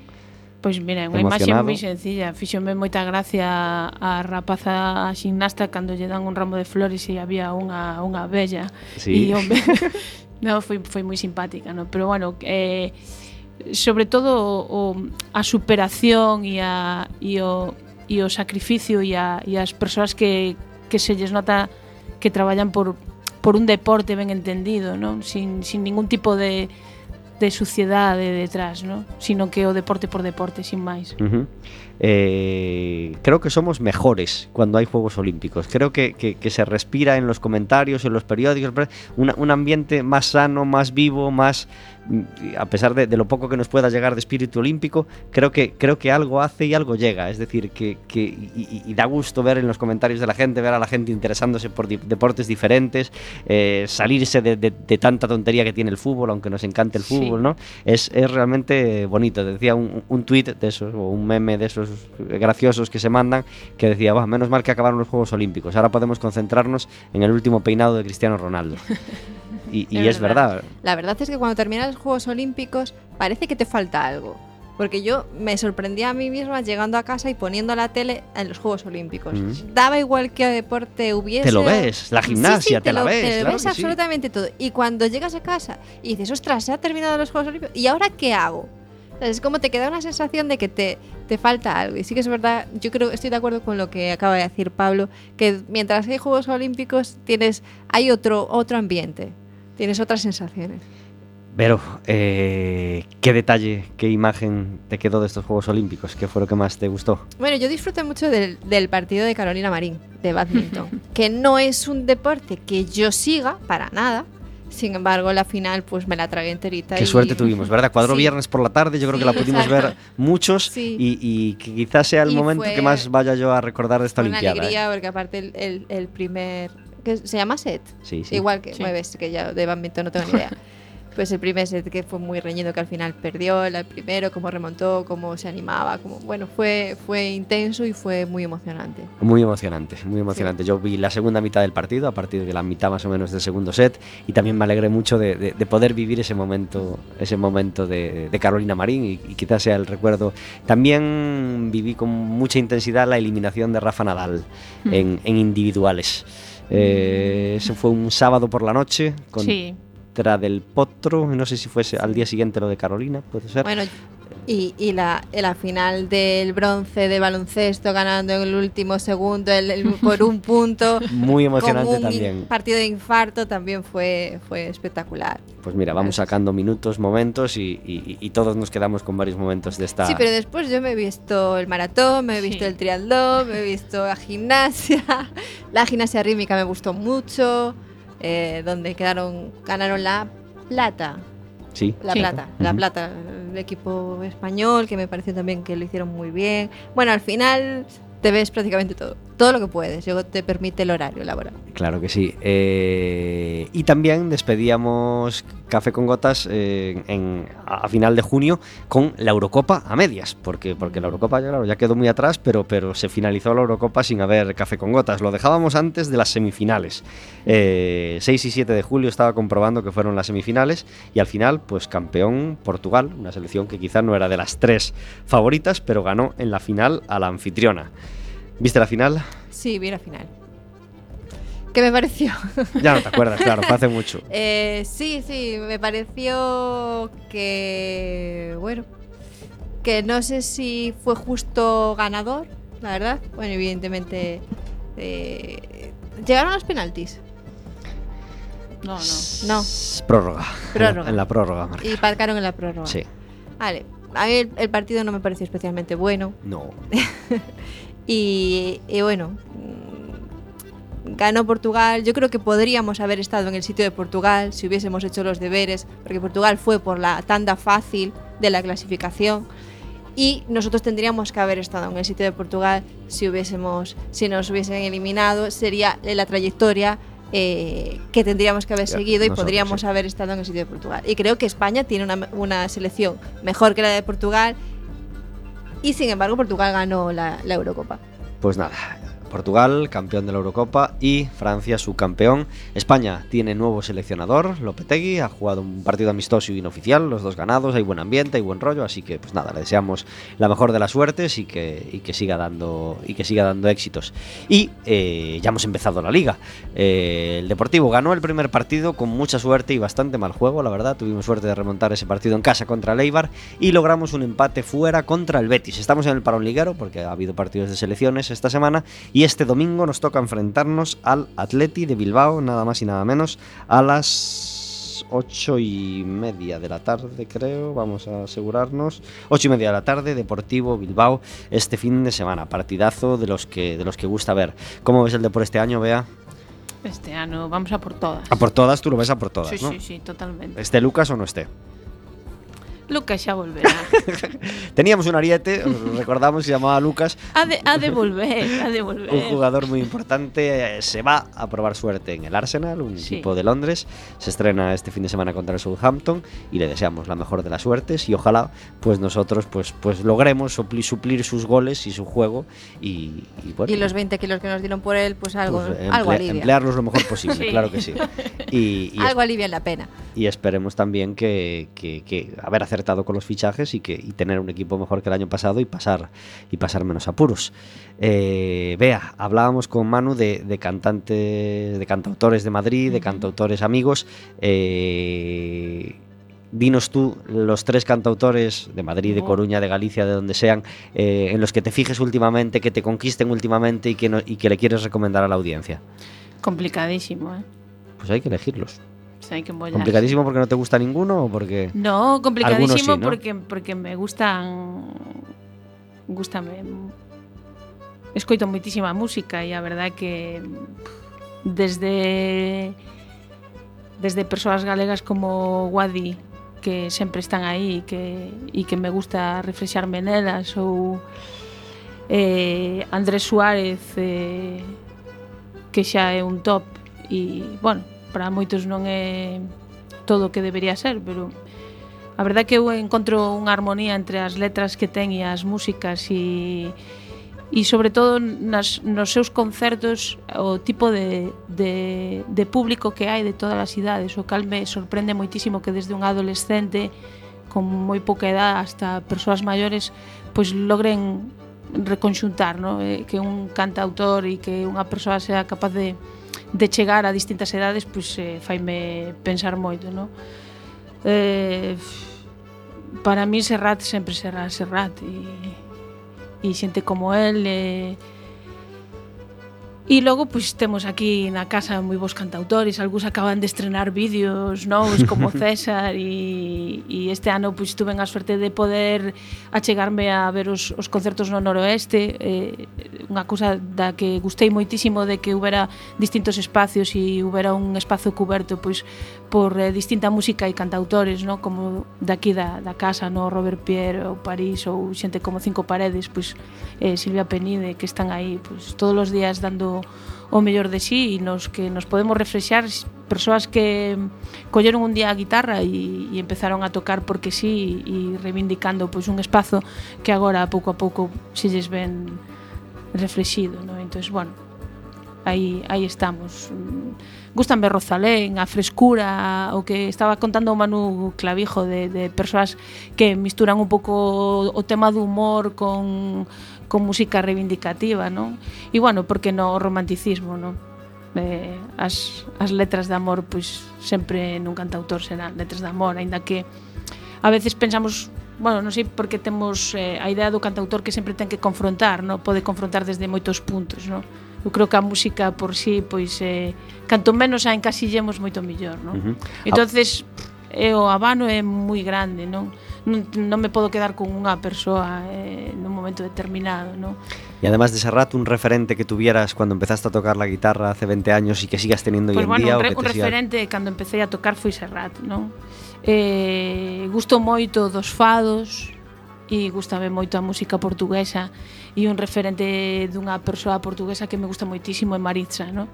S3: Pois mira, unha imaxe moi sencilla Fíxome moita gracia a rapaza xinasta Cando lle dan un ramo de flores e había unha, unha bella
S1: sí.
S3: E home, [laughs] no, foi, foi moi simpática no? Pero bueno, eh, sobre todo o, a superación e, a, e, o, e o sacrificio e, a, e as persoas que, que se lles nota que traballan por, por un deporte ben entendido, non? Sin, sin ningún tipo de, de suciedade detrás, non? Sino que o deporte por deporte, sin.
S1: Ujú. Eh, creo que somos mejores cuando hay Juegos Olímpicos. Creo que, que- se respira en los comentarios, en los periódicos, un ambiente más sano, más vivo, más... A pesar de, de lo poco que nos pueda llegar de espíritu olímpico, creo que, creo que algo hace y algo llega. Es decir, que, que- y, y- y da gusto ver en los comentarios de la gente, ver a la gente interesándose por di- deportes diferentes, eh, salirse de, de- de tanta tontería que tiene el fútbol, aunque nos encante el
S3: Sí.
S1: fútbol, ¿no? Es, es realmente bonito. Decía un, un tuit de esos, o un meme de esos graciosos que se mandan, que decía, "Buah, menos mal que acabaron los Juegos Olímpicos, ahora podemos concentrarnos en el último peinado de Cristiano Ronaldo. [laughs] Y, y
S3: Es
S1: verdad.
S2: La verdad es que cuando terminan los Juegos Olímpicos parece que te falta algo. Porque yo me sorprendía a mí misma llegando a casa y poniendo la tele en los Juegos Olímpicos.
S1: Ujú.
S2: Daba igual qué deporte hubiese.
S1: Te lo ves, la
S2: Sí,
S1: gimnasia,
S2: sí,
S1: te la
S2: lo-
S1: ves,
S2: Te lo
S1: claro
S2: ves
S1: sí.
S2: absolutamente todo. Y cuando llegas a casa y dices, ostras, se han terminado los Juegos Olímpicos, ¿y ahora qué hago? Es como te queda una sensación de que te, te falta algo. Y sí que es verdad, yo creo, estoy de acuerdo con lo que acaba de decir Pablo, que mientras hay Juegos Olímpicos tienes, hay otro, otro ambiente, tienes otras sensaciones.
S1: Pero, eh, ¿qué detalle, qué imagen te quedó de estos Juegos Olímpicos? ¿Qué fue lo que más te gustó?
S2: Bueno, yo disfruté mucho del, del partido de Carolina Marín, de badminton, [laughs] que no es un deporte que yo siga para nada. Sin embargo, la final pues me la tragué enterita.
S1: Qué
S2: y-
S1: suerte [laughs] tuvimos, ¿verdad? Cuadro
S2: Sí.
S1: viernes por la tarde, yo creo que
S2: Sí,
S1: la pudimos
S2: exacto.
S1: ver muchos
S2: Sí.
S1: y, y que quizás sea el
S2: Y
S1: momento que más vaya yo a recordar de esta
S2: una
S1: Olimpiada. ¿eh?
S2: alegría porque aparte el, el- el primer... que ¿Se llama set?
S1: Sí, sí.
S2: Igual que
S3: Sí.
S2: mueves, que ya de badminton no tengo ni idea. [laughs] pues el primer set que fue muy reñido que al final perdió, el primero, cómo remontó, cómo se animaba, como bueno, fue, fue intenso y fue muy emocionante.
S1: Muy emocionante, muy emocionante. Yo vi la segunda mitad del partido, a partir de la mitad más o menos del segundo set, y también me alegré mucho de, de, de poder vivir ese momento, ese momento de, de Carolina Marín y, y, quizás sea el recuerdo. También viví con mucha intensidad la eliminación de Rafa Nadal mm. en, en, individuales. Eh, ese fue un sábado por la noche con
S3: sí.
S1: Del Potro, no sé si fuese al día siguiente lo de Carolina, puede ser.
S2: Bueno, y, y la, la, final del bronce de baloncesto ganando en el último segundo el, el, [laughs] por un punto.
S1: Muy emocionante
S2: un
S1: también.
S2: partido de infarto también fue, fue espectacular.
S1: Pues mira, vamos sacando minutos, momentos y, y, y, todos nos quedamos con varios momentos de esta.
S2: Sí, pero después yo me he visto el maratón, me he visto sí. el triatlón, me he visto la gimnasia. [laughs] La gimnasia rítmica me gustó mucho eh, donde quedaron ganaron la plata.
S1: Sí.
S2: La
S3: sí.
S2: plata, la uh -huh. plata, el equipo español que me pareció también que lo hicieron muy bien. Bueno, al final te ves prácticamente todo, todo lo que puedes, luego te permite el horario laboral.
S1: Claro que sí. Eh, y también despedíamos Café con Gotas eh, en, a final de junio con la Eurocopa a medias, porque, porque la Eurocopa claro, ya quedó muy atrás, pero, pero se finalizó la Eurocopa sin haber Café con Gotas. Lo dejábamos antes de las semifinales. Eh, 6 y 7 de julio estaba comprobando que fueron las semifinales y al final, pues campeón Portugal, una selección que quizás no era de las tres favoritas, pero ganó en la final a la anfitriona. ¿Viste la final?
S2: Sí, vi la final. ¿Qué me pareció?
S1: Ya no te acuerdas, claro, fue hace mucho. [laughs]
S2: Eh, sí, sí, me pareció que, bueno, que no sé si fue justo ganador, la verdad. Bueno, evidentemente, eh, llegaron los penaltis.
S3: No, no.
S2: No.
S1: Prórroga.
S2: Prórroga.
S1: En la, prórroga.
S2: Marca. Y marcaron en la prórroga.
S1: Sí.
S2: Vale. A mí el, el partido no me pareció especialmente bueno.
S1: No. [laughs]
S2: y, y, bueno, ganó Portugal. Yo creo que podríamos haber estado en el sitio de Portugal si hubiésemos hecho los deberes, porque Portugal fue por la tanda fácil de la clasificación. Y nosotros tendríamos que haber estado en el sitio de Portugal si hubiésemos, si nos hubiesen eliminado, sería la trayectoria eh, que tendríamos que haber seguido y podríamos sí. haber estado en el sitio de Portugal. Y creo que España tiene una, una, selección mejor que la de Portugal y sin embargo Portugal ganó la, Eurocopa.
S1: Pues nada, Portugal, campeón de la Eurocopa, y Francia, subcampeón. España tiene nuevo seleccionador, Lopetegui, ha jugado un partido amistoso y inoficial, los dos ganados, hay buen ambiente, hay buen rollo, así que pues nada, le deseamos la mejor de las suertes y que, y que siga dando y que siga dando éxitos. Y eh, ya hemos empezado la liga. Eh, el Deportivo ganó el primer partido con mucha suerte y bastante mal juego, la verdad. Tuvimos suerte de remontar ese partido en casa contra el Eibar y logramos un empate fuera contra el Betis. Estamos en el parón liguero porque ha habido partidos de selecciones esta semana este domingo nos toca enfrentarnos al Atleti de Bilbao, nada más y nada menos, a las ocho y media de la tarde, creo. Vamos a asegurarnos. Ocho y media de la tarde, Deportivo Bilbao, este fin de semana. Partidazo de los que, de los que gusta ver. ¿Cómo ves el de por este año, Bea?
S3: Este año vamos a por todas.
S1: A por todas, tú lo ves a por todas,
S3: sí,
S1: ¿no?
S3: Sí, sí, totalmente.
S1: ¿Esté Lucas o no esté?
S3: Lucas ya volverá. [laughs]
S1: Teníamos un ariete, recordamos, se llamaba Lucas.
S3: Ha de, ha de volver, ha de volver.
S1: Un jugador muy importante. Se va a probar suerte en el Arsenal, un sí. equipo de Londres. Se estrena este fin de semana contra el Southampton y le deseamos la mejor de las suertes. Y ojalá, pues nosotros, pues, pues logremos suplir, suplir sus goles y su juego. Y, y, bueno,
S2: y los 20 kilos que nos dieron por él, pues algo, pues,
S1: emple
S2: algo alivia.
S1: Emplearlos lo mejor posible, [laughs] sí. claro que sí.
S2: Y, y algo alivia la pena.
S1: Y esperemos también que, que, que haber acertado acertado con los fichajes y, que, y tener un equipo mejor que el año pasado y pasar, y pasar menos apuros. Eh, vea, hablábamos con Manu de, de, cantantes, de cantautores de Madrid, de cantautores amigos. Eh, dinos tú los tres cantautores de Madrid, de Coruña, de Galicia, de donde sean, eh, en los que te fijes últimamente, que te conquisten últimamente y que, no, y que le quieres recomendar a la audiencia.
S3: Complicadísimo, ¿eh?
S1: Pues hay que elegirlos.
S3: Hay que embollar.
S1: ¿Complicadísimo porque no te gusta ninguno o porque.?
S3: No, complicadísimo sí, ¿no? Porque, porque me gustan. Gústame. Escoito moitísima música e a verdade que desde desde persoas galegas como Wadi que sempre están aí e que, e que me gusta reflexarme nelas ou eh, Andrés Suárez eh, que xa é un top e, bueno, para moitos non é todo o que debería ser, pero a verdade é que eu encontro unha armonía entre as letras que ten e as músicas e e sobre todo nas, nos seus concertos o tipo de, de, de público que hai de todas as idades o cal me sorprende moitísimo que desde un adolescente con moi pouca edad hasta persoas maiores pois logren reconxuntar, no? eh, que un cantautor e que unha persoa sea capaz de, de chegar a distintas edades, pois eh, faime pensar moito, no? Eh, para mí Serrat sempre será Serrat e, e xente como el eh, E logo pois temos aquí na casa moi bons cantautores, algúns acaban de estrenar vídeos novos como [laughs] César e, e este ano pois tuven a suerte de poder achegarme a ver os, os concertos no noroeste, eh, unha cousa da que gustei moitísimo de que houbera distintos espacios e houbera un espazo cuberto pois por eh, distinta música e cantautores, no? como daqui da, da casa, no Robert Pierre ou París ou xente como Cinco Paredes, pois eh, Silvia Penide que están aí pois, todos os días dando o mellor de sí e nos que nos podemos reflexar persoas que colleron un día a guitarra e, e empezaron a tocar porque sí e reivindicando pois un espazo que agora pouco a pouco se lles ven reflexido, no? Entón, bueno, aí aí estamos ver Rosalén, a frescura, o que estaba contando o Manu Clavijo de, de persoas que misturan un pouco o tema do humor con, con música reivindicativa, non? E bueno, porque no romanticismo, non? Eh, as, as letras de amor pois sempre nun cantautor serán letras de amor, aínda que a veces pensamos bueno, non sei porque temos eh, a idea do cantautor que sempre ten que confrontar, non? Pode confrontar desde moitos puntos, non? eu creo que a música por si sí, pois eh, canto menos a encasillemos moito mellor, non? Uh -huh. Entonces é o abano é moi grande, non? Non, non me podo quedar con unha persoa eh, nun momento determinado, non?
S1: E además de Serrat, un referente que tuvieras cuando empezaste a tocar la guitarra hace 20 años y que sigas teniendo
S3: pues
S1: hoy en
S3: bueno,
S1: día...
S3: Un, re,
S1: o que
S3: un referente siga... cando empecé a tocar foi Serrat, non? Eh, gusto moito dos fados, e gustame moito a música portuguesa e un referente dunha persoa portuguesa que me gusta moitísimo é Maritza, no?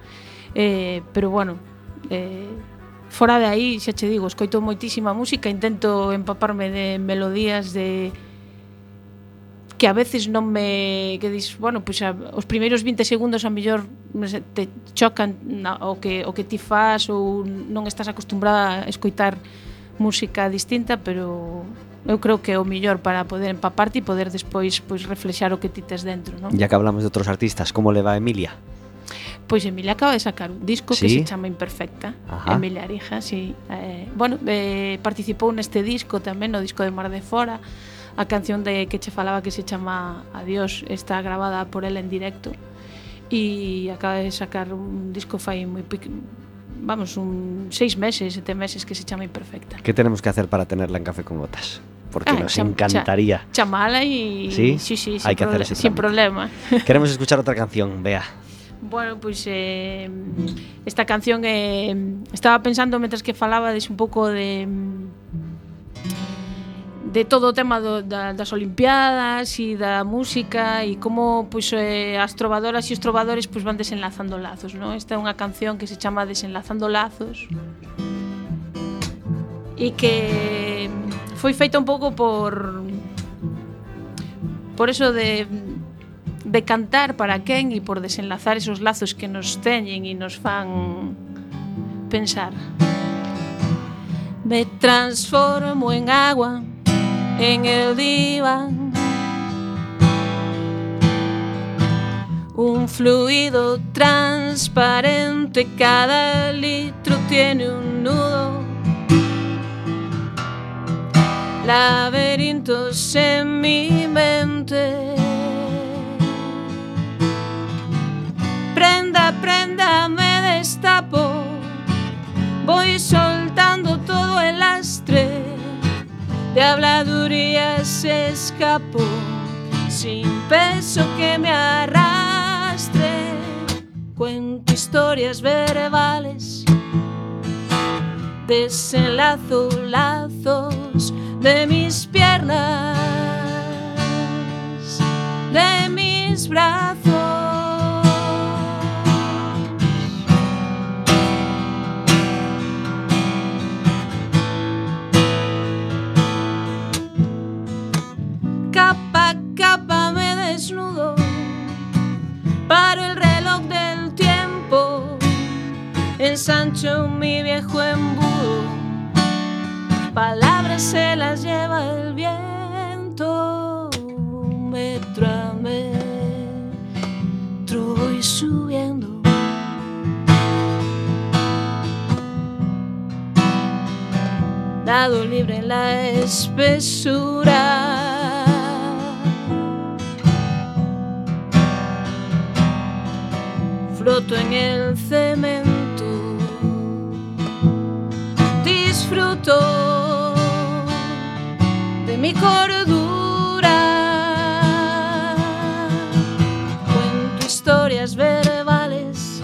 S3: Eh, pero bueno, eh, fora de aí, xa che digo, escoito moitísima música, intento empaparme de melodías de que a veces non me que dis, bueno, pois a, os primeiros 20 segundos a mellor te chocan na, o que o que ti fas ou non estás acostumbrada a escoitar música distinta, pero eu creo que é o mellor para poder empaparte e poder despois pois reflexar o que ti tes dentro, non?
S1: Ya que hablamos de outros artistas, como leva a Emilia?
S3: Pois Emilia acaba de sacar un disco ¿Sí? que se chama Imperfecta Ajá. Emilia Arija, sí eh, Bueno, eh, participou neste disco tamén No disco de Mar de Fora A canción de que che falaba que se chama Adiós Está grabada por ela en directo E acaba de sacar un disco fai moi vamos, un seis meses, sete meses que se chama Imperfecta.
S1: Que tenemos que hacer para tenerla en Café con Gotas? porque ah, nos encantaría.
S3: chamala y...
S1: ¿Sí?
S3: Sí, sí,
S1: Hay que hacer ese
S3: sin problema. [laughs]
S1: Queremos escuchar otra canción, vea.
S3: Bueno, pues, eh, esta canción eh, estaba pensando mientras que falaba de un pouco de de todo o tema do, da, das Olimpiadas e da música e como pois, pues, eh, as trovadoras e os trovadores pois, pues, van desenlazando lazos. ¿no? Esta é unha canción que se chama Desenlazando Lazos e que foi feita un pouco por por eso de de cantar para quen e por desenlazar esos lazos que nos teñen e nos fan pensar. Me transformo en agua en el diván Un fluido transparente, cada litro tiene un nudo Laberintos en mi mente. Prenda, prenda, me destapo. Voy soltando todo el lastre de habladuría se escapó sin peso que me arrastre. Cuento historias verbales, desenlazo lazos de mis piernas, de mis brazos. Capa capa me desnudo, paro el reloj del tiempo, ensancho mi viejo embudo Palabras se las lleva el viento, metro a metro voy subiendo. Dado libre en la espesura. floto en el cemento, disfruto mi cordura, cuento historias verbales,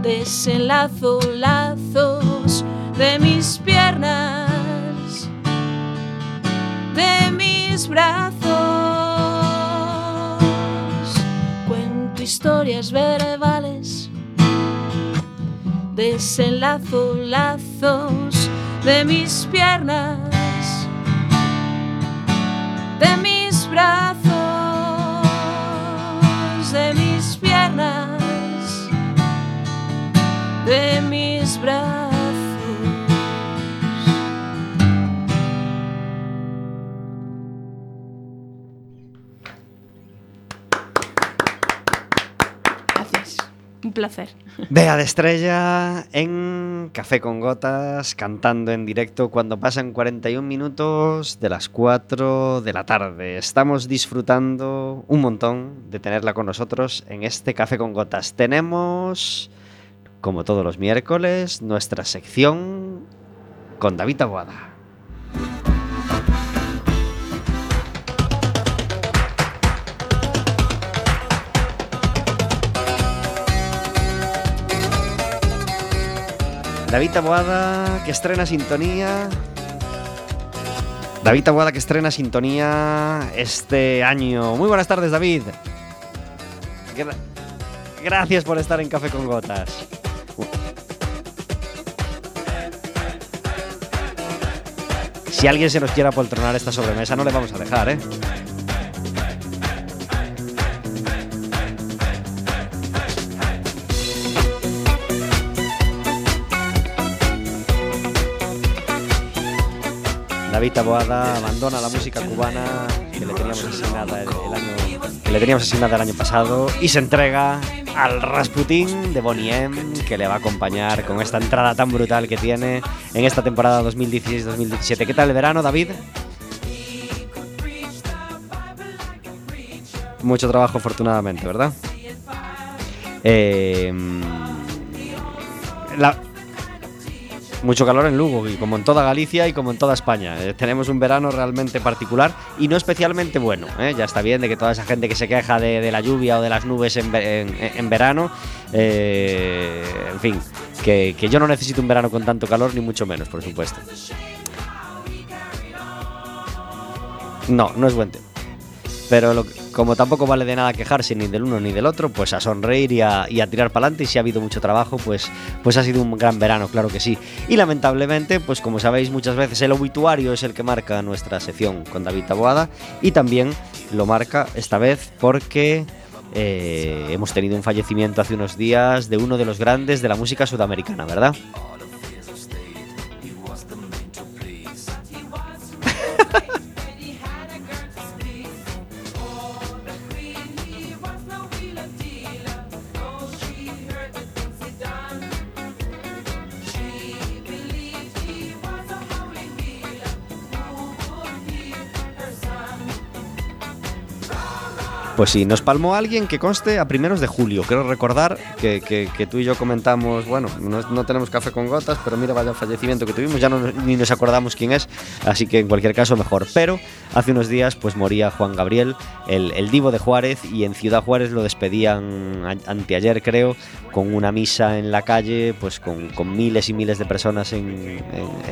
S3: desenlazo lazos de mis piernas, de mis brazos. historias verbales, desenlazo lazos de mis piernas, de mis brazos, de mis piernas, de mis brazos. Placer.
S1: Vea de estrella en Café con Gotas, cantando en directo cuando pasan 41 minutos de las 4 de la tarde. Estamos disfrutando un montón de tenerla con nosotros en este Café con Gotas. Tenemos, como todos los miércoles, nuestra sección con David Aguada. David Taboada que estrena sintonía. David Taboada que estrena sintonía este año. Muy buenas tardes, David. Gracias por estar en Café con Gotas. Si alguien se nos quiera poltronar esta sobremesa, no le vamos a dejar, ¿eh? David Taboada abandona la música cubana que le teníamos asignada el, año que le teníamos asignada el año pasado y se entrega al Rasputin de Bonnie M que le va a acompañar con esta entrada tan brutal que tiene en esta temporada 2016-2017. ¿Qué tal el verano, David? Mucho trabajo, afortunadamente, ¿verdad? Eh, la, mucho calor en Lugo, y como en toda Galicia y como en toda España. Eh, tenemos un verano realmente particular y no especialmente bueno. ¿eh? Ya está bien de que toda esa gente que se queja de, la lluvia o de las nubes en, verano, eh, en fin, que, que yo no necesito un verano con tanto calor, ni mucho menos, por supuesto. No, no es buen tema. Pero como tampoco vale de nada quejarse ni del uno ni del otro, pues a sonreír y a, tirar para adelante. Y si ha habido mucho trabajo, pues, pues ha sido un gran verano, claro que sí. Y lamentablemente, pues como sabéis, muchas veces el obituario es el que marca nuestra sección con David Taboada. Y también lo marca esta vez porque eh, hemos tenido un fallecimiento hace unos días de uno de los grandes de la música sudamericana, ¿verdad? Pues sí, nos palmó alguien que conste a primeros de julio. Quiero recordar que, tú y yo comentamos, bueno, no, tenemos café con gotas, pero mira, vaya fallecimiento que tuvimos, ya no, ni nos acordamos quién es, así que en cualquier caso mejor. Pero hace unos días pues moría Juan Gabriel, el, divo de Juárez, y en Ciudad Juárez lo despedían anteayer, creo, con una misa en la calle, pues con, miles y miles de personas en,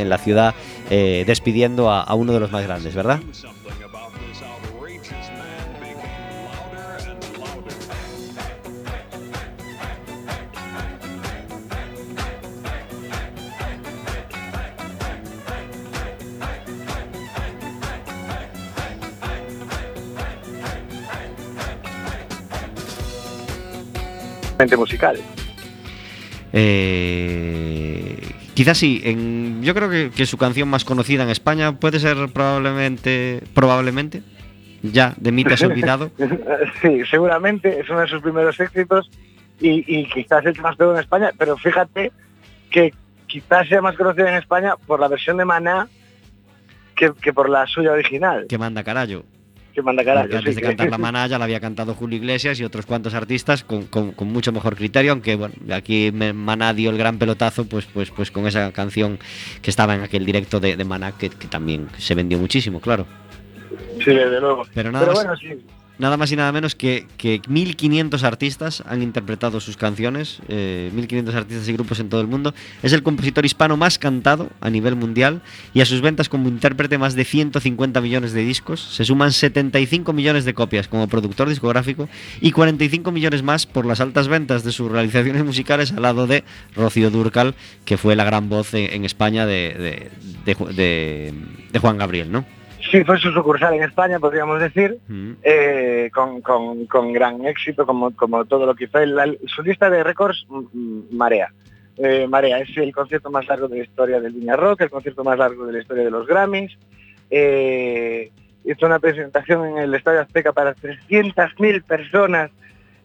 S1: la ciudad, eh, despidiendo a uno de los más grandes, ¿verdad?
S4: Musical.
S1: Eh, quizás sí, en, yo creo que, que, su canción más conocida en España puede ser probablemente, probablemente, ya, de mí te has olvidado. [laughs]
S5: sí, seguramente es uno de sus primeros éxitos y, y quizás el que más pegó en España, pero fíjate que quizás sea más conocida en España por la versión de Maná que, que por la suya original.
S1: Que manda carallo.
S5: Que manda carallo.
S1: Porque antes de cantar la maná ya la había cantado Julio Iglesias y otros cuantos artistas con, con- con mucho mejor criterio, aunque bueno, aquí Maná dio el gran pelotazo pues, pues, pues con esa canción que estaba en aquel directo de, de Maná que, que también se vendió muchísimo, claro.
S5: Sí, desde luego.
S1: Pero nada
S5: Pero bueno, sí.
S1: Nada más y nada menos que, que 1.500 artistas han interpretado sus canciones, eh, 1.500 artistas y grupos en todo el mundo. Es el compositor hispano más cantado a nivel mundial y a sus ventas como intérprete más de 150 millones de discos. Se suman 75 millones de copias como productor discográfico y 45 millones más por las altas ventas de sus realizaciones musicales al lado de Rocío Durcal, que fue la gran voz en, España de- de Juan Gabriel, ¿no?
S5: Sí, fue su sucursal en España, podríamos decir,
S1: Mm.
S5: eh, con, con- con gran éxito, como, como todo lo que hizo. La- su lista de récords, mm, mm, Marea. Eh, Marea es el concierto más largo de la historia del Viña Rock, el concierto más largo de la historia de los Grammys. Eh, hizo una presentación en el Estadio Azteca para 300.000 personas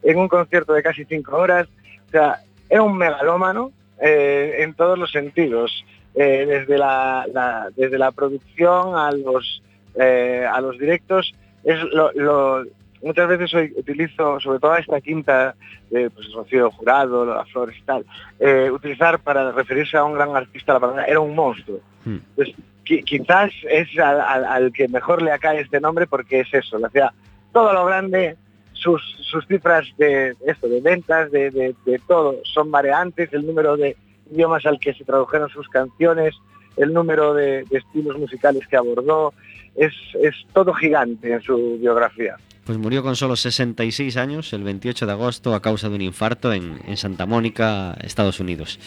S5: en un concierto de casi cinco horas. O sea, era un megalómano eh, en todos los sentidos, eh, desde, la, la- desde la producción a los, eh, a los directos. Es lo, lo- muchas veces hoy utilizo, sobre todo a esta quinta, de pues, Rocío Jurado, las Flores y tal, eh, utilizar para referirse a un gran artista la palabra, era un monstruo.
S1: Hmm.
S5: Pues, qui- quizás es al, al- al que mejor le acae este nombre porque es eso, le hacía todo lo grande, sus, sus cifras de esto, de ventas, de, de- de todo, son mareantes, el número de idiomas al que se tradujeron sus canciones, el número de, de estilos musicales que abordó, es, es todo gigante en su biografía.
S1: Pues murió con solo 66 años el 28 de agosto a causa de un infarto en, en Santa Mónica, Estados Unidos.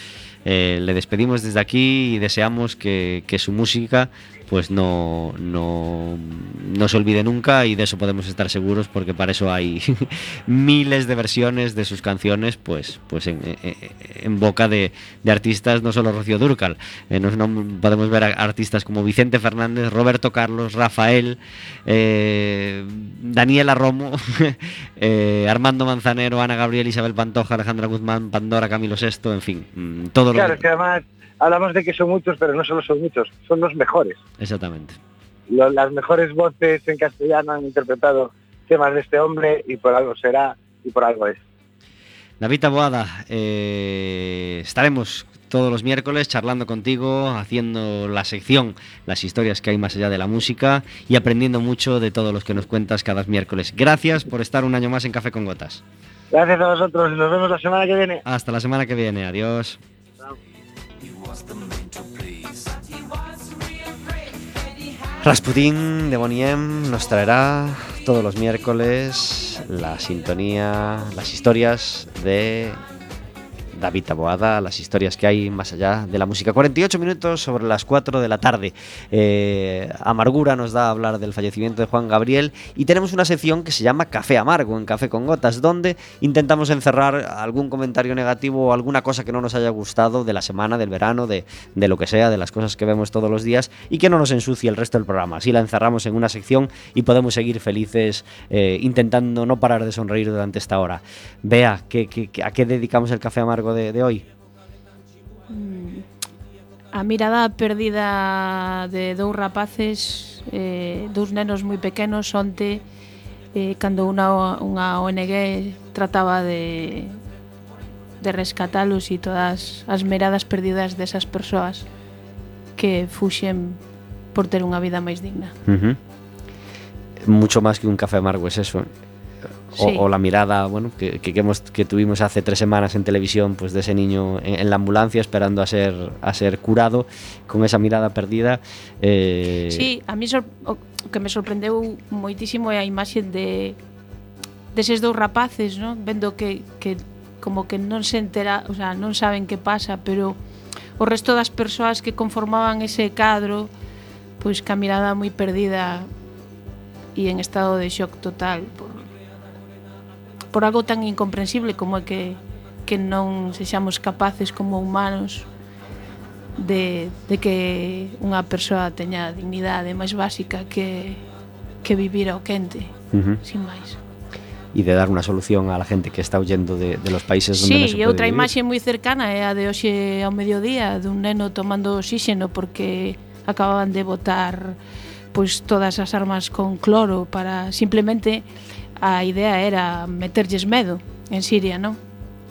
S1: Eh, le despedimos desde aquí y deseamos que, que su música pues no, no, no se olvide nunca y de eso podemos estar seguros porque para eso hay [laughs] miles de versiones de sus canciones pues, pues en, en- en boca de, de artistas, no solo Rocío Durcal. Eh, podemos ver a artistas como Vicente Fernández, Roberto Carlos, Rafael, eh, Daniela Romo, [laughs] eh, Armando Manzanero, Ana Gabriel, Isabel Pantoja, Alejandra Guzmán, Pandora, Camilo Sesto, en fin, mm, todo
S5: Claro,
S1: lo
S5: que además hablamos de que son muchos, pero no solo son muchos, son los mejores.
S1: Exactamente.
S5: Lo- las mejores voces en castellano han interpretado temas de este hombre y por algo será y por algo es.
S1: David Taboada, eh, estaremos todos los miércoles charlando contigo, haciendo la sección, las historias que hay más allá de la música y aprendiendo mucho de todos los que nos cuentas cada miércoles. Gracias por estar un año más en Café con Gotas.
S5: Gracias a vosotros y nos vemos la semana que viene.
S1: Hasta la semana que viene. Adiós. Rasputín de Boniem nos traerá todos los miércoles la sintonía, las historias de David Taboada, las historias que hay más allá de la música. 48 minutos sobre las 4 de la tarde. Eh, Amargura nos da a hablar del fallecimiento de Juan Gabriel y tenemos una sección que se llama Café Amargo en Café con Gotas, donde intentamos encerrar algún comentario negativo o alguna cosa que no nos haya gustado de la semana, del verano, de, de lo que sea, de las cosas que vemos todos los días y que no nos ensucie el resto del programa. Así la encerramos en una sección y podemos seguir felices eh, intentando no parar de sonreír durante esta hora. Vea, ¿qué, ¿a qué dedicamos el Café Amargo de, de hoy? Mm.
S3: A mirada perdida de dous rapaces, eh, dous nenos moi pequenos onte, eh, cando unha, unha ONG trataba de, de rescatalos e todas as miradas perdidas desas persoas que fuxen por ter unha vida máis digna.
S1: Uh -huh. Mucho máis que un café amargo es eso. ¿eh?
S3: Sí.
S1: O, o, la mirada bueno, que, que, que, hemos, que, tuvimos hace tres semanas en televisión pues, de ese niño en, en la ambulancia esperando a ser, a ser curado con esa mirada perdida. Eh...
S3: Sí, a mí o que me sorprendeu moitísimo é a imaxe de deses dous rapaces, no Vendo que, que como que non se entera, o sea, non saben que pasa, pero o resto das persoas que conformaban ese cadro pois ca mirada moi perdida e en estado de shock total por, por algo tan incomprensible como é que, que non sexamos capaces como humanos de, de que unha persoa teña a dignidade máis básica que, que vivir ao quente, uh -huh. sin máis
S1: e de dar unha solución á gente que está huyendo de, de los países
S3: sí,
S1: onde non se
S3: pode e outra imaxe moi cercana é a de hoxe ao mediodía dun neno tomando oxígeno porque acababan de botar pois todas as armas con cloro para simplemente a idea era meterlles medo en Siria, non?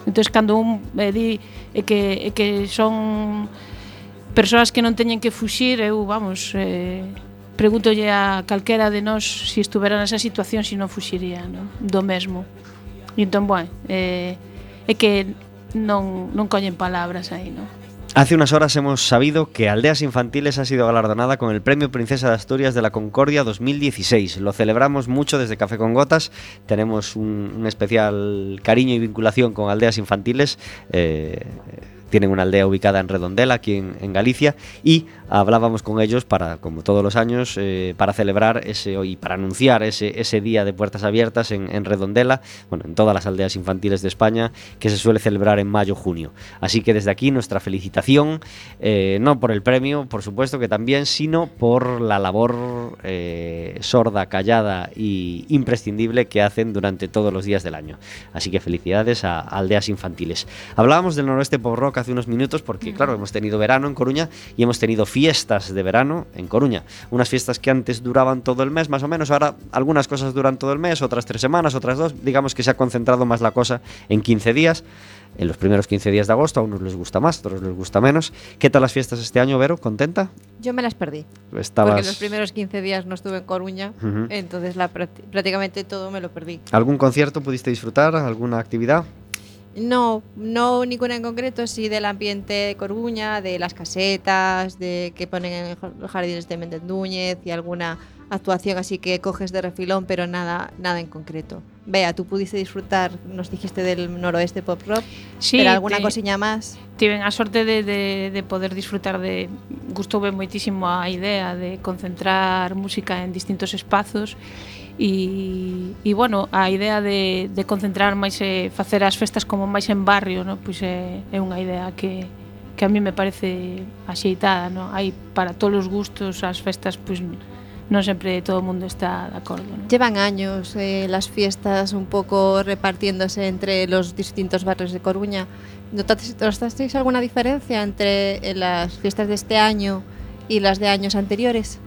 S3: Entón, cando un eh, di é que, é que son persoas que non teñen que fuxir, eu, vamos, eh, pregúntolle a calquera de nós se si estuvera nesa situación, se si non fuxiría, non? Do mesmo. E entón, bueno, eh, é que non, non collen palabras aí, non?
S1: Hace unas horas hemos sabido que Aldeas Infantiles ha sido galardonada con el Premio Princesa de Asturias de la Concordia 2016. Lo celebramos mucho desde Café con Gotas. Tenemos un, especial cariño y vinculación con Aldeas Infantiles. Eh, tienen una aldea ubicada en Redondela, aquí en, Galicia, y hablábamos con ellos para, como todos los años, eh, para celebrar ese y para anunciar ese, ese día de puertas abiertas en, Redondela, bueno, en todas las aldeas infantiles de España, que se suele celebrar en mayo-junio. Así que desde aquí nuestra felicitación, eh, no por el premio, por supuesto que también, sino por la labor eh, sorda, callada y imprescindible que hacen durante todos los días del año. Así que felicidades a, aldeas infantiles. Hablábamos del noroeste por rock hace unos minutos porque, claro, hemos tenido verano en Coruña y hemos tenido fiestas de verano en Coruña. Unas fiestas que antes duraban todo el mes, más o menos. Ahora algunas cosas duran todo el mes, otras tres semanas, otras dos. Digamos que se ha concentrado más la cosa en 15 días. En los primeros 15 días de agosto a unos les gusta más, a otros les gusta menos. ¿Qué tal las fiestas este año, Vero? ¿Contenta?
S2: Yo me las perdí.
S1: Estabas...
S2: Porque los primeros 15 días no estuve en Coruña, entonces la, prácticamente todo me lo perdí.
S1: ¿Algún concierto pudiste disfrutar? ¿Alguna actividad?
S2: No, no ninguna en concreto, sí del ambiente de Coruña, de las casetas, de que ponen en los jardines de Méndez Núñez y alguna actuación así que coges de refilón, pero nada, nada en concreto. Vea, tú pudiste disfrutar, nos dijiste del noroeste pop rock, sí, pero alguna te, cosiña máis?
S3: Tiven a sorte de, de, de poder disfrutar de gustoume moitísimo a idea de concentrar música en distintos espazos e, e bueno, a idea de, de concentrar máis e facer as festas como máis en barrio no? pois é, é unha idea que, que a mí me parece axeitada no? hai para todos os gustos as festas pois, non sempre todo o mundo está de acordo ¿no?
S2: Llevan años eh, las fiestas un pouco repartiéndose entre los distintos barrios de Coruña ¿Notasteis alguna diferencia entre eh, las fiestas de este año y las de años anteriores?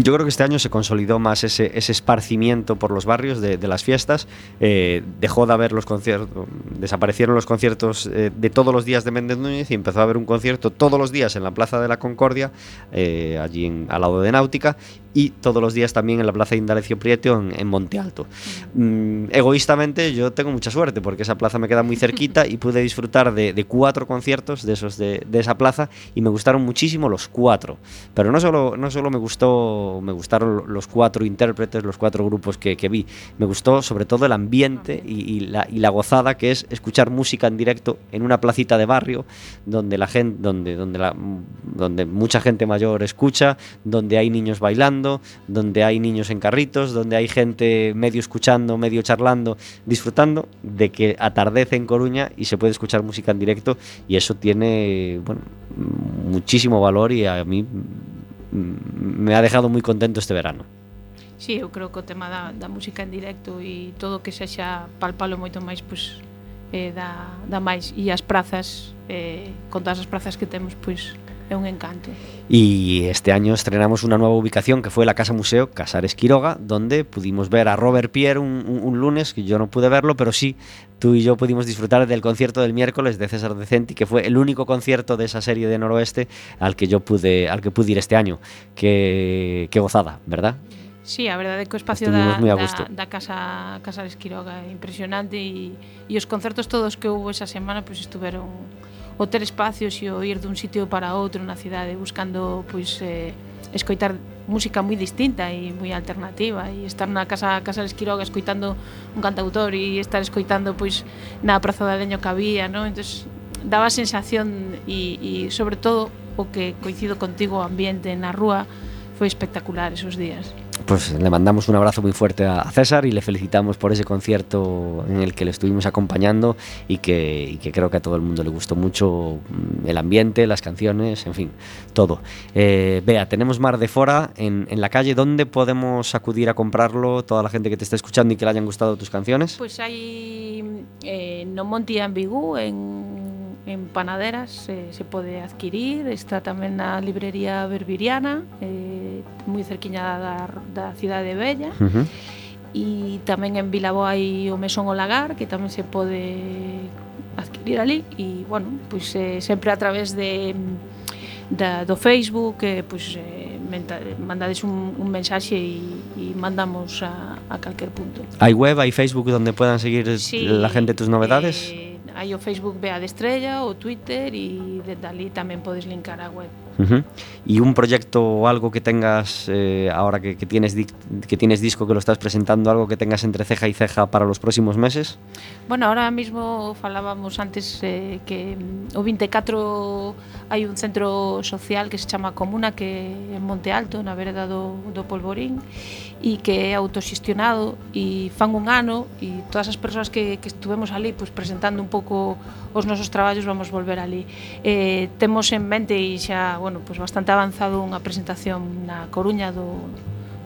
S1: Yo creo que este año se consolidó más ese, ese esparcimiento por los barrios de, las fiestas. Eh, dejó de haber los conciertos, desaparecieron los conciertos eh, de todos los días de Méndez Núñez y empezó a haber un concierto todos los días en la Plaza de la Concordia, eh, allí en, al lado de Náutica, y todos los días también en la Plaza de Indalecio Prieto en, Monte Alto. Mm, egoístamente yo tengo mucha suerte porque esa plaza me queda muy cerquita y pude disfrutar de, cuatro conciertos de esos de, esa plaza y me gustaron muchísimo los cuatro. Pero no solo, no solo me gustó, me gustaron los cuatro intérpretes, los cuatro grupos que, vi, me gustó sobre todo el ambiente y, la, y la gozada que es escuchar música en directo en una placita de barrio donde la gente, donde, donde, donde mucha gente mayor escucha, donde hay niños bailando charlando, donde hay niños en carritos, donde hay gente medio escuchando, medio charlando, disfrutando de que atardece en Coruña y se puede escuchar música en directo y eso tiene bueno, muchísimo valor y a mí me ha dejado moi contento este verano.
S3: Sí, eu creo que o tema da, da música en directo e todo que sexa palpalo moito máis pois, eh, da, da máis e as prazas eh, con todas as prazas que temos pois é un encanto.
S1: Y este año estrenamos una nueva ubicación que fue la Casa Museo Casares Quiroga, donde pudimos ver a Robert Pierre un, un, un, lunes, que yo no pude verlo, pero sí, tú y yo pudimos disfrutar del concierto del miércoles de César Decenti, que fue el único concierto de esa serie de Noroeste al que yo pude, al que pude ir este año. Qué, qué gozada, ¿verdad?
S3: Sí, a verdade que o espacio da, da, da Casa, Casa de Esquiroga é impresionante e, e os concertos todos que houve esa semana pois pues, estuveron o ter espacios e o ir dun sitio para outro na cidade buscando pois eh, escoitar música moi distinta e moi alternativa e estar na casa casa de Esquiroga escoitando un cantautor e estar escoitando pois na Praza da Leño que había, non? Entonces daba sensación e, e sobre todo o que coincido contigo o ambiente na rúa foi espectacular esos días.
S1: Pues le mandamos un abrazo muy fuerte a César y le felicitamos por ese concierto en el que le estuvimos acompañando y que, creo que a todo el mundo le gustó mucho mm, el ambiente, las canciones, en fin, todo. Eh, Bea, tenemos Mar de Fora en, en la calle. ¿Dónde podemos acudir a comprarlo? Toda la gente que te está escuchando y que le hayan gustado tus canciones.
S3: Pues hai eh, no Monte Ambigú en, en Panaderas eh, se pode adquirir, está tamén na librería Berbiriana, eh, moi cerquiña da, da cidade de Bella,
S1: uh -huh.
S3: e tamén en Bilabo hai o Mesón o Lagar, que tamén se pode adquirir ali, e, bueno, pois eh, sempre a través de da, do Facebook, eh, pois, eh, menta, mandades un, un mensaxe e, e mandamos a, a calquer punto.
S1: Hai web, hai Facebook donde puedan seguir sí, la gente tus novedades?
S3: Eh, Hai o Facebook Bea de Estrella, o Twitter e de dali tamén podes linkar a web.
S1: Uh -huh. E un proxecto ou algo que tengas eh, ahora que, que tienes que tienes disco que lo estás presentando, algo que tengas entre ceja y ceja para los próximos meses?
S3: Bueno, ahora mismo falábamos antes eh, que o 24 hai un centro social que se chama Comuna que é en Monte Alto, na vereda do, do Polvorín e que é autoxestionado e fan un ano e todas as persoas que, que estuvemos ali pues, presentando un pouco os nosos traballos vamos volver ali eh, temos en mente e xa bueno, pues, bastante avanzado unha presentación na Coruña do,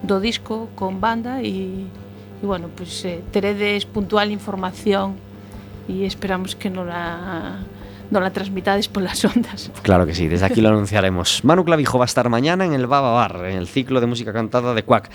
S3: do disco con banda e, e bueno, pues, eh, teredes puntual información e esperamos que non la non la transmitades polas ondas.
S1: Claro que sí, desde aquí lo [laughs] anunciaremos. Manu Clavijo va a estar mañana en el Baba Bar, en el ciclo de música cantada de Cuac.